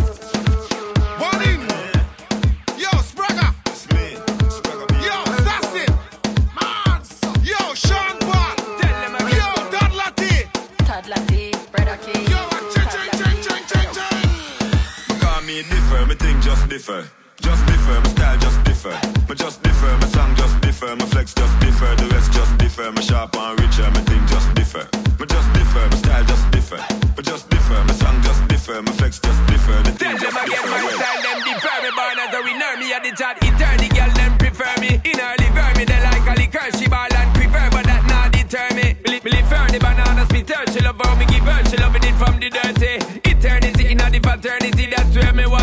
Just differ, my style just differ. My just differ, my song just differ. My flex just differ, the rest just differ. My sharp and richer, my thing just differ. My just differ, my style just differ. My just differ, my song just differ. My flex just differ, the thing just differ. Tell them again, my style them differ. Me born as a winner, me a the chat eternity. Girl them prefer me. In early verb, me they like a liquor. She ball and prefer, but that not deter me. Believe her, the banana spit her. She love how me give her. She loving it from the dirty. Eternity in the fraternity. That's where me want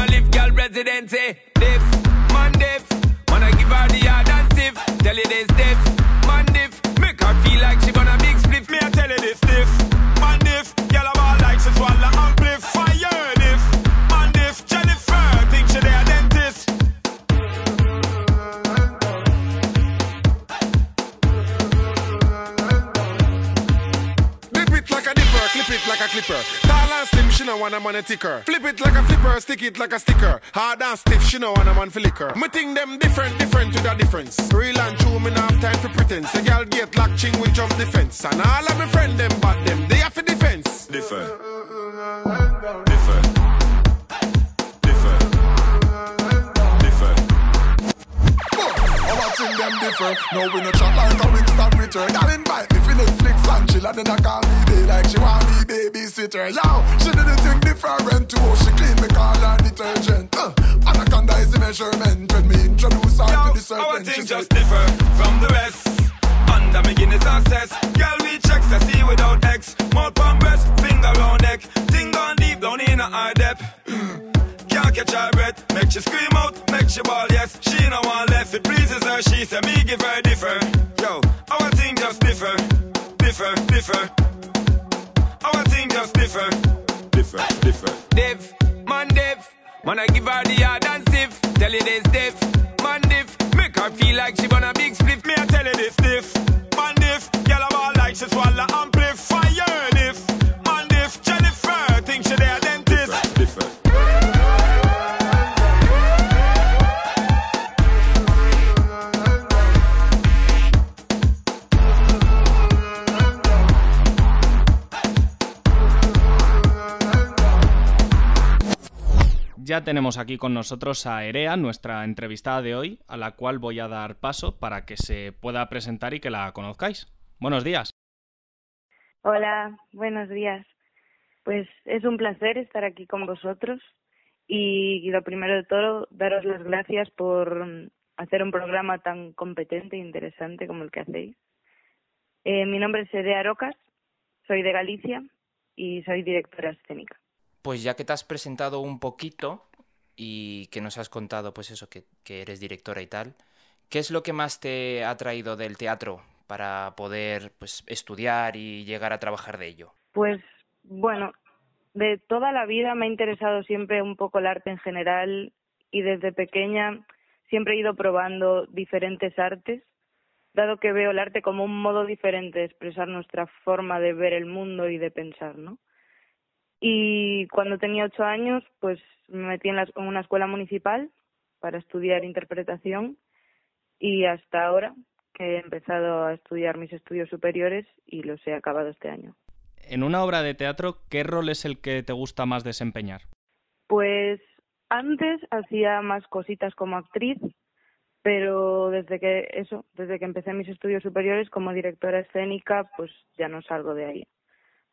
a clipper and slim, she know want a money ticker. Flip it like a flipper, stick it like a sticker. Hard and stiff, she know want a man for liquor. Me think them different, different to the difference. Real and true, me not have time for pretense. A girl get locked, ching with jump defense. And all of my friend them, but them, they have for differ. No, we no chat like a Winston return. Y'all invite me for Netflix and chill and then I call me day like she want me babysitter. Yo, she did the thing different too. She clean me call her detergent. Uh, anaconda is the measurement when me introduce her Yo, to the serpent. Our thing just differ from the rest. Under me Guinness access. Girl, we check to see without X. Mouth on breast, finger round neck. Thing gone deep down in a high depth. Can't you breath. Make you scream out, make you ball, yes. She no one left, it pleases her. She said me give her differ. Yo, our thing just differ, differ, differ. Our thing just differ, differ, differ. Div, man div. Man, I give her the yard and stiff. Tell you this diff, man diff. Make her feel like she want a big split. Me, I tell this diff, man diff. Girl, I'm all like she swallow amplifier diff. Man diff, Jennifer, think she there Ya tenemos aquí con nosotros a Erea, nuestra entrevistada de hoy, a la cual voy a dar paso para que se pueda presentar y que la conozcáis. Buenos días. Hola, buenos días. Pues es un placer estar aquí con vosotros y lo primero de todo, daros las gracias por hacer un programa tan competente e interesante como el que hacéis. Eh, mi nombre es Erea Rocas, soy de Galicia y soy directora escénica. Pues ya que te has presentado un poquito y que nos has contado, pues eso, que, eres directora y tal, ¿qué es lo que más te ha traído del teatro para poder pues, estudiar y llegar a trabajar de ello? Pues bueno, de toda la vida me ha interesado siempre un poco el arte en general y desde pequeña siempre he ido probando diferentes artes, dado que veo el arte como un modo diferente de expresar nuestra forma de ver el mundo y de pensar, ¿no? Y cuando tenía ocho años, pues me metí en, la, en una escuela municipal para estudiar interpretación y hasta ahora que he empezado a estudiar mis estudios superiores y los he acabado este año. En una obra de teatro, ¿qué rol es el que te gusta más desempeñar? Pues antes hacía más cositas como actriz, pero desde que eso, desde que empecé mis estudios superiores como directora escénica, pues ya no salgo de ahí.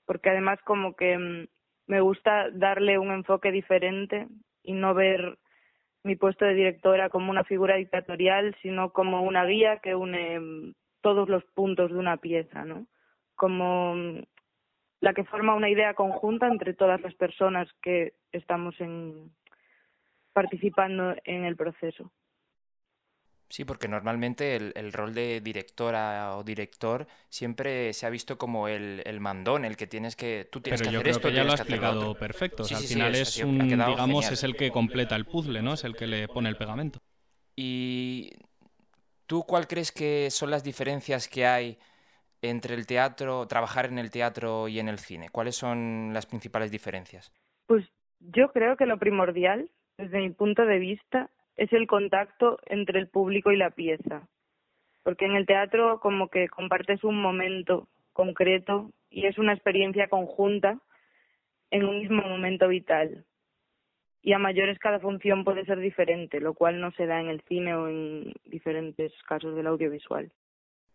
Porque además como que mm, me gusta darle un enfoque diferente y no ver mi puesto de directora como una figura dictatorial, sino como una guía que une mm, todos los puntos de una pieza, ¿no? Como mm, la que forma una idea conjunta entre todas las personas que estamos en, participando en el proceso. Sí, porque normalmente el, el, rol de directora o director siempre se ha visto como el, el mandón, el que tienes que tú tienes Pero que yo hacer creo esto, que ya lo ha explicado perfecto. O Sí, sea, sí, al sí, final es- un, digamos, genial. es el que completa el puzzle, ¿no? Es el que le pone el pegamento. ¿Y tú cuál crees que son las diferencias que hay entre el teatro, trabajar en el teatro y en el cine? ¿Cuáles son las principales diferencias? Pues yo creo que lo primordial, desde mi punto de vista, es el contacto entre el público y la pieza. Porque en el teatro como que compartes un momento concreto y es una experiencia conjunta en un mismo momento vital. Y a mayores cada función puede ser diferente, lo cual no se da en el cine o en diferentes casos del audiovisual.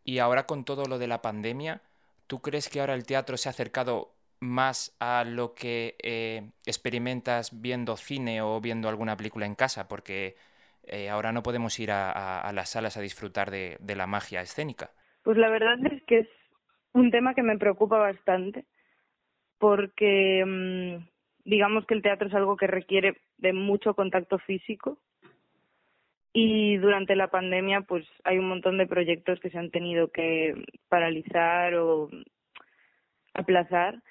Y ahora con todo lo de la pandemia, ¿tú crees que ahora el teatro se ha acercado más a lo que eh, experimentas viendo cine o viendo alguna película en casa? Porque eh, ahora no podemos ir a, las salas a disfrutar de, de la magia escénica. Pues la verdad es que es un tema que me preocupa bastante porque mmm, digamos que el teatro es algo que requiere de mucho contacto físico y durante la pandemia pues hay un montón de proyectos que se han tenido que paralizar o aplazar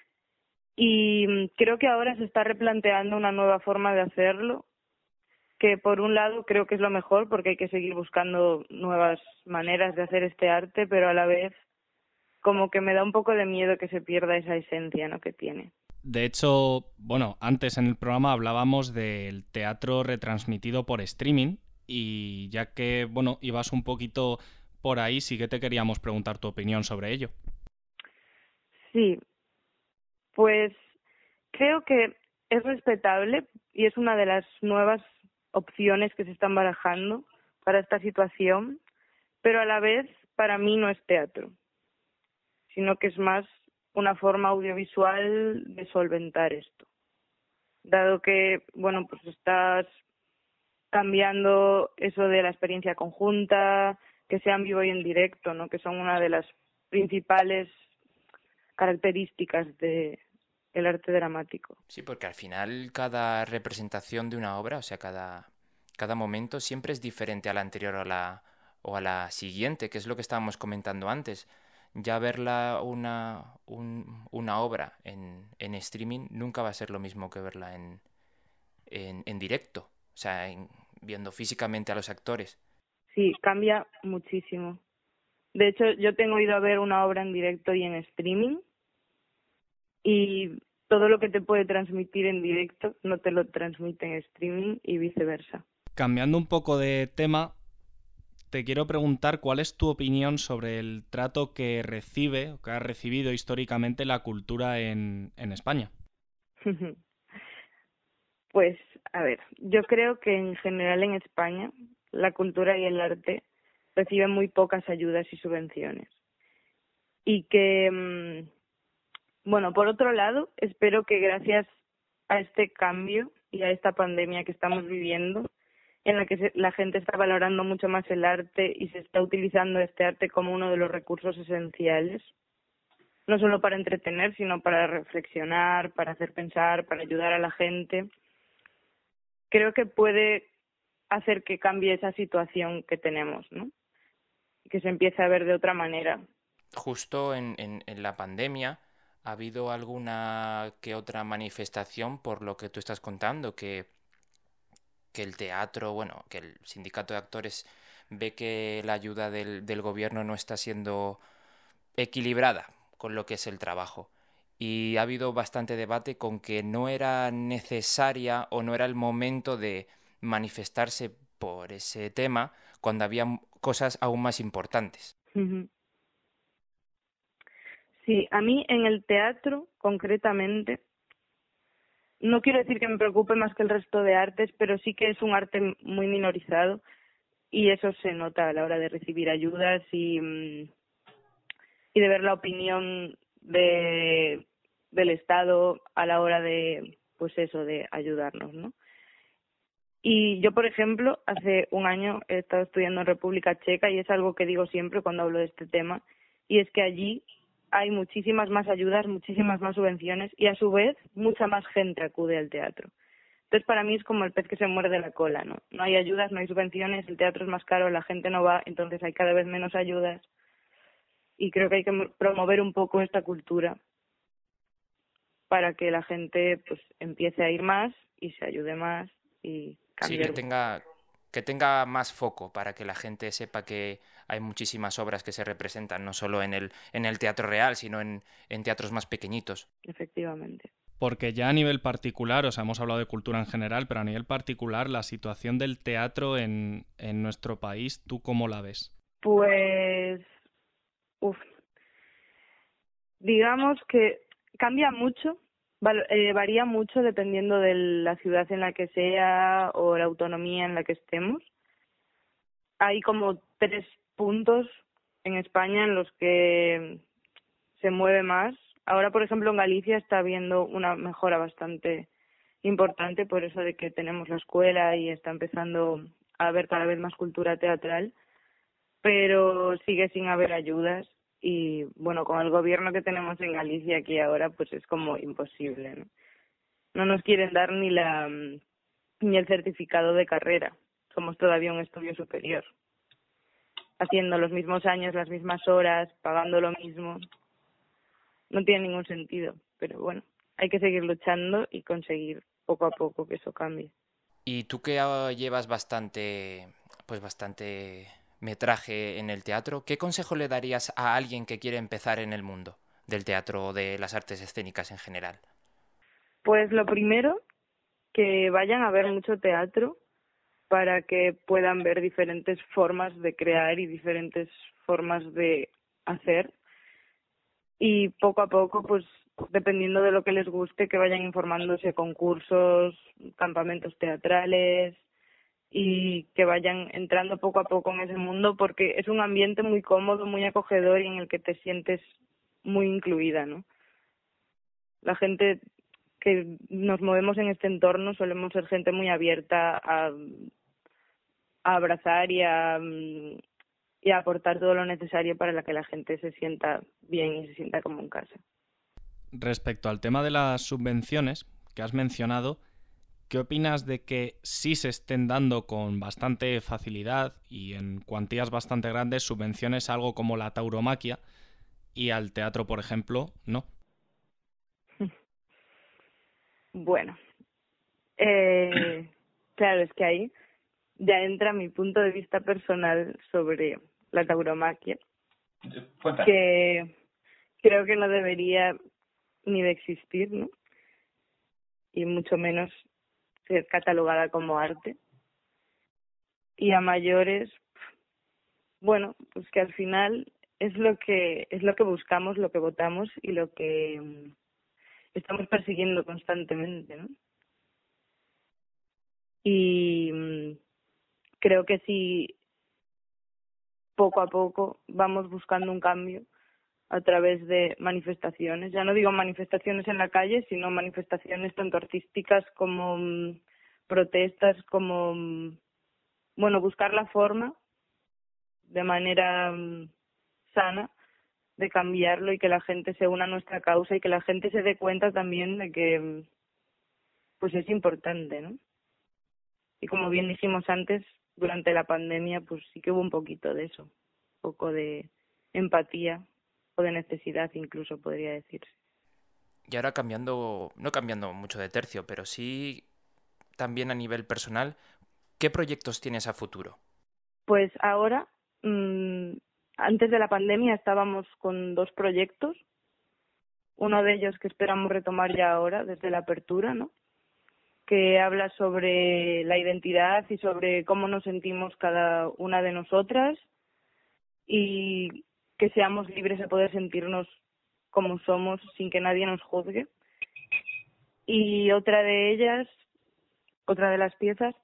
y mm, creo que ahora se está replanteando una nueva forma de hacerlo que por un lado creo que es lo mejor porque hay que seguir buscando nuevas maneras de hacer este arte pero a la vez como que me da un poco de miedo que se pierda esa esencia ¿no? que tiene. De hecho, bueno, antes en el programa hablábamos del teatro retransmitido por streaming y ya que, bueno, ibas un poquito por ahí, sí que te queríamos preguntar tu opinión sobre ello. Sí, pues creo que es respetable y es una de las nuevas opciones que se están barajando para esta situación, pero a la vez para mí no es teatro sino que es más una forma audiovisual de solventar esto. Dado que, bueno, pues estás cambiando eso de la experiencia conjunta, que sea en vivo y en directo, ¿no? Que son una de las principales características de, el arte dramático. Sí, porque al final cada representación de una obra, o sea, cada, cada momento siempre es diferente a la anterior o a la, o a la siguiente, que es lo que estábamos comentando antes. Ya verla una, una obra en, en, streaming nunca va a ser lo mismo que verla en, en, en directo, o sea, viendo físicamente a los actores. Sí, cambia muchísimo. De hecho, yo tengo ido a ver una obra en directo y en streaming y todo lo que te puede transmitir en directo no te lo transmite en streaming y viceversa. Cambiando un poco de tema, te quiero preguntar cuál es tu opinión sobre el trato que recibe o que ha recibido históricamente la cultura en, en España. pues, a ver, yo creo que en general en España la cultura y el arte reciben muy pocas ayudas y subvenciones. Y que, mm, bueno, por otro lado, espero que gracias a este cambio y a esta pandemia que estamos viviendo, en la que la gente está valorando mucho más el arte y se está utilizando este arte como uno de los recursos esenciales, no solo para entretener, sino para reflexionar, para hacer pensar, para ayudar a la gente. Creo que puede hacer que cambie esa situación que tenemos, ¿no? Que se empiece a ver de otra manera. Justo en, en, en la pandemia, ¿ha habido alguna que otra manifestación por lo que tú estás contando? Que, que el teatro, bueno, que el sindicato de actores ve que la ayuda del, del gobierno no está siendo equilibrada con lo que es el trabajo y ha habido bastante debate con que no era necesaria o no era el momento de manifestarse por ese tema cuando había cosas aún más importantes. Sí, a mí en el teatro, concretamente, no quiero decir que me preocupe más que el resto de artes, pero sí que es un arte muy minorizado y eso se nota a la hora de recibir ayudas y, mm, y de ver la opinión de, del Estado a la hora de, pues eso, de ayudarnos, ¿no? Y yo, por ejemplo, hace un año he estado estudiando en República Checa y es algo que digo siempre cuando hablo de este tema, y es que allí hay muchísimas más ayudas, muchísimas más subvenciones y a su vez mucha más gente acude al teatro. Entonces para mí es como el pez que se muerde la cola, ¿no? No hay ayudas, no hay subvenciones, el teatro es más caro, la gente no va, entonces hay cada vez menos ayudas y creo que hay que promover un poco esta cultura para que la gente pues empiece a ir más y se ayude más y Sí, que tenga, que tenga más foco para que la gente sepa que hay muchísimas obras que se representan, no solo en el, en el teatro real, sino en, en teatros más pequeñitos. Efectivamente. Porque ya a nivel particular, o sea, hemos hablado de cultura en general, pero a nivel particular, la situación del teatro en, en nuestro país, ¿tú cómo la ves? Pues, uf, digamos que cambia mucho eh, varía mucho dependiendo de la ciudad en la que sea o la autonomía en la que estemos. Hay como tres puntos en España en los que se mueve más. Ahora, por ejemplo, en Galicia está habiendo una mejora bastante importante por eso de que tenemos la escuela y está empezando a haber cada vez más cultura teatral, pero sigue sin haber ayudas y bueno, con el gobierno que tenemos en Galicia aquí ahora, pues es como imposible, ¿no? No nos quieren dar ni la ni el certificado de carrera. Somos todavía un estudio superior. Haciendo los mismos años, las mismas horas, pagando lo mismo. No tiene ningún sentido, pero bueno, hay que seguir luchando y conseguir poco a poco que eso cambie. Y tú que llevas bastante pues bastante metraje en el teatro, ¿qué consejo le darías a alguien que quiere empezar en el mundo del teatro o de las artes escénicas en general? Pues lo primero, que vayan a ver mucho teatro para que puedan ver diferentes formas de crear y diferentes formas de hacer. Y poco a poco, pues dependiendo de lo que les guste, que vayan informándose concursos, campamentos teatrales, y que vayan entrando poco a poco en ese mundo porque es un ambiente muy cómodo, muy acogedor y en el que te sientes muy incluida, ¿no? La gente que nos movemos en este entorno solemos ser gente muy abierta a, a abrazar y a, y a aportar todo lo necesario para que la gente se sienta bien y se sienta como en casa. respecto al tema de las subvenciones que has mencionado, ¿qué opinas de que sí se estén dando con bastante facilidad y en cuantías bastante grandes subvenciones a algo como la tauromaquia y al teatro, por ejemplo, no? Bueno, eh, claro, es que ahí ya entra mi punto de vista personal sobre la tauromaquia, que creo que no debería ni de existir, ¿no? Y mucho menos ser catalogada como arte. Y a mayores, bueno, pues que al final es lo que es lo que buscamos, lo que votamos y lo que mm, estamos persiguiendo constantemente, ¿no? Y mm, creo que si poco a poco vamos buscando un cambio a través de manifestaciones, ya no digo manifestaciones en la calle, sino manifestaciones tanto artísticas como mm, protestas, como, mm, bueno, buscar la forma de manera sana de cambiarlo y que la gente se una a nuestra causa y que la gente se dé cuenta también de que pues es importante, ¿no? Y como bien dijimos antes, durante la pandemia pues sí que hubo un poquito de eso, un poco de empatía o de necesidad incluso podría decirse. Y ahora cambiando, no cambiando mucho de tercio, pero sí también a nivel personal, ¿qué proyectos tienes a futuro? Pues ahora, mmm, antes de la pandemia estábamos con dos proyectos, uno de ellos que esperamos retomar ya ahora desde la apertura, ¿no? Que habla sobre la identidad y sobre cómo nos sentimos cada una de nosotras y que seamos libres de poder sentirnos como somos sin que nadie nos juzgue. Y otra de ellas, otra de las piezas,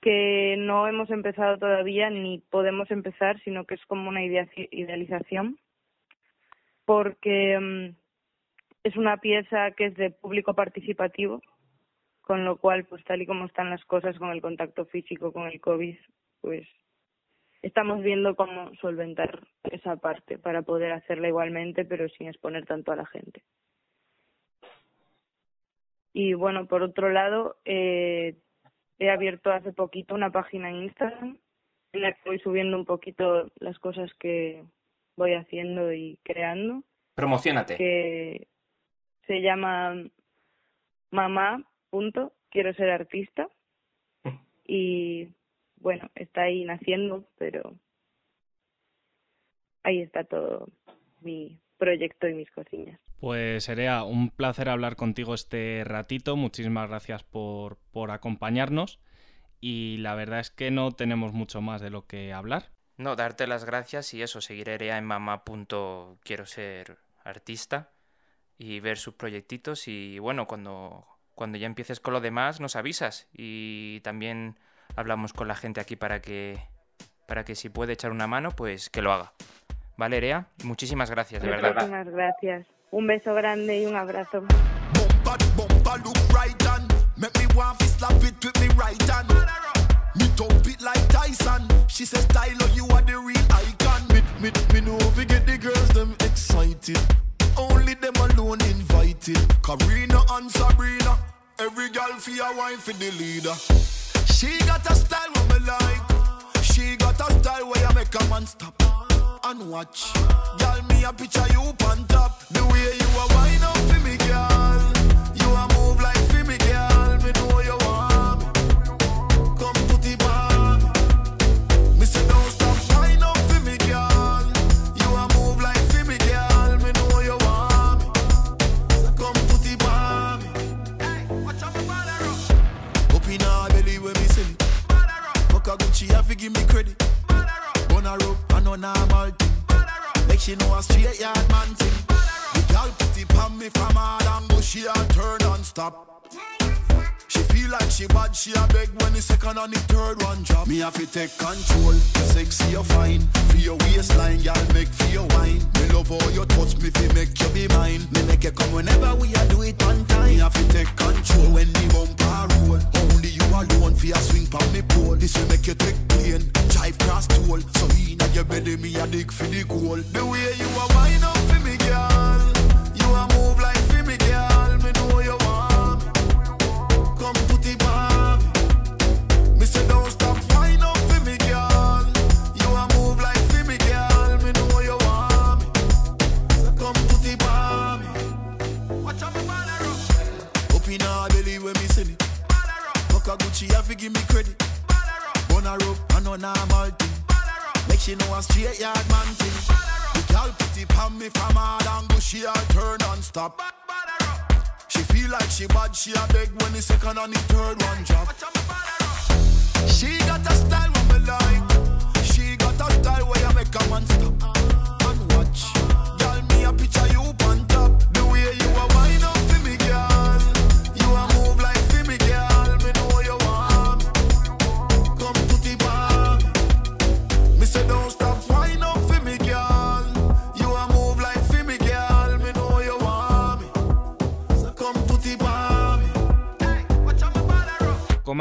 que no hemos empezado todavía ni podemos empezar, sino que es como una idealización, porque mm, es una pieza que es de público participativo con lo cual, pues tal y como están las cosas con el contacto físico, con el COVID, pues estamos viendo cómo solventar esa parte para poder hacerla igualmente, pero sin exponer tanto a la gente. Y bueno, por otro lado, eh, he abierto hace poquito una página en Instagram en la que voy subiendo un poquito las cosas que voy haciendo y creando. Promocionate. Que se llama mamá punto, quiero ser artista. Y bueno, está ahí naciendo, pero ahí está todo mi proyecto y mis cosillas. Pues sería un placer hablar contigo este ratito. Muchísimas gracias por, por acompañarnos. Y la verdad es que no tenemos mucho más de lo que hablar. No, darte las gracias y eso, seguiré en mamá. Quiero ser artista y ver sus proyectitos y bueno, cuando cuando ya empieces con lo demás nos avisas y también hablamos con la gente aquí para que para que si puede echar una mano, pues que lo haga. Valeria, muchísimas gracias, de verdad. Muchísimas gracias. Un beso grande y un abrazo. Only them alone invited. Karina and Sabrina. Every girl for a wine for the leader. She got a style what me like. She got a style where you make a man stop and watch. Girl, me a picture you on top. The way you a wine up for me, girl. You a move like for me, girl. No normal thing. Like she know a straight yard man thing. The girl put it on me from hard and bushy and turn and stop. She feel like she bad, she a beg when the second and the third one drop. Me have to take control, sexy, you fine. For your waistline, girl, make for your wine. Me love how you touch me, fi make you be mine. Me make you come whenever we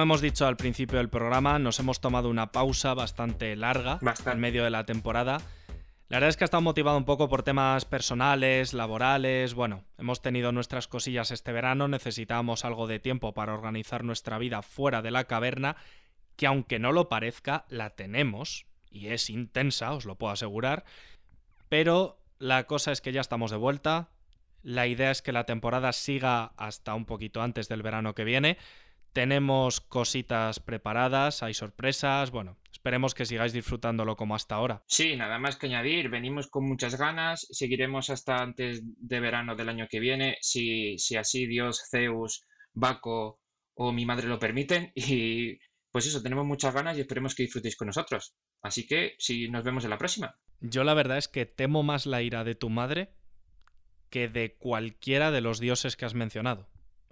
Como hemos dicho al principio del programa, nos hemos tomado una pausa bastante larga Bastante. en medio de la temporada. La verdad es que ha estado motivado un poco por temas personales, laborales. Bueno, hemos tenido nuestras cosillas este verano, necesitábamos algo de tiempo para organizar nuestra vida fuera de la caverna, que aunque no lo parezca, la tenemos y es intensa, os lo puedo asegurar. Pero la cosa es que ya estamos de vuelta. La idea es que la temporada siga hasta un poquito antes del verano que viene. Tenemos cositas preparadas, hay sorpresas. Bueno, esperemos que sigáis disfrutándolo como hasta ahora. Sí, nada más que añadir, venimos con muchas ganas, seguiremos hasta antes de verano del año que viene, si, si así Dios, Zeus, Baco o mi madre lo permiten. Y pues eso, tenemos muchas ganas y esperemos que disfrutéis con nosotros. Así que, sí, nos vemos en la próxima. Yo la verdad es que temo más la ira de tu madre que de cualquiera de los dioses que has mencionado.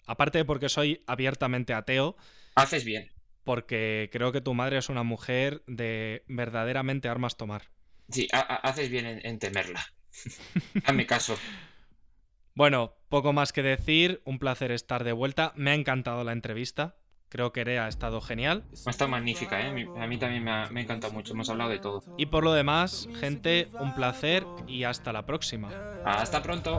Aparte de porque soy abiertamente ateo, Haces bien. porque creo que tu madre es una mujer de verdaderamente armas tomar. Sí, ha- ha- haces bien en, en temerla. Hazme caso. Bueno, poco más que decir, un placer estar de vuelta. Me ha encantado la entrevista. Creo que Erea ha estado genial. Ha estado magnífica, ¿eh? A mí, también me ha, me ha encantado mucho. Hemos hablado de todo. Y por lo demás, gente, un placer y hasta la próxima. Hasta pronto.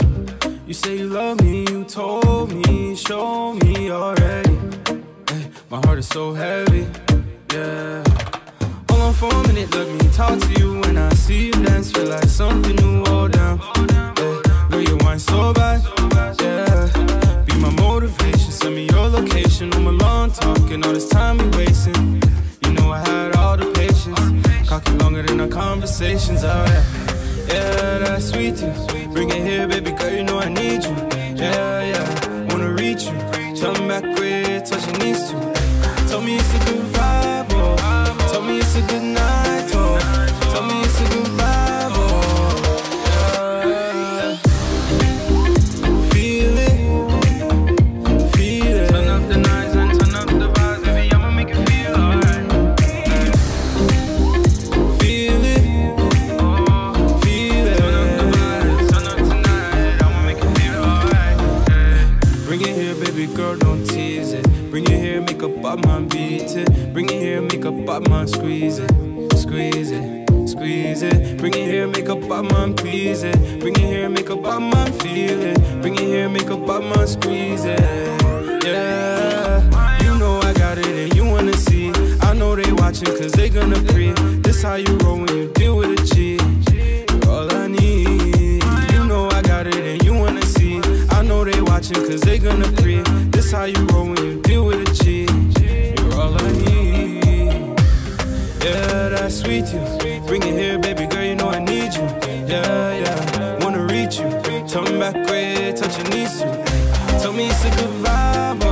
my motivation. Send me your location. I'm alone talking. All this time we wasting. You know I had all the patience. Cocky longer than our conversations. Alright. Yeah, that's sweet. too. Bring it here, baby girl. You know I need you. Yeah, yeah. Wanna reach you. Jump back with touching your knees to. Tell me it's a good vibe. Oh. Tell me it's a good night. Squeeze it, squeeze it, squeeze it. Bring it here, make up pop man please it. Bring it here, make up pop man feel it. Bring it here, make up pop man squeeze it. Yeah, you know I got it and you wanna see. I know they watching cause they gonna pre. This how you roll when you deal with a G. You're all I need. You know I got it and you wanna see. I know they watching cause they gonna pre. This how you roll when sweet you. Bring it here, baby girl, you know I need you. Yeah, yeah, wanna reach you. Turn back way, touch your knees too. Tell me it's a good vibe.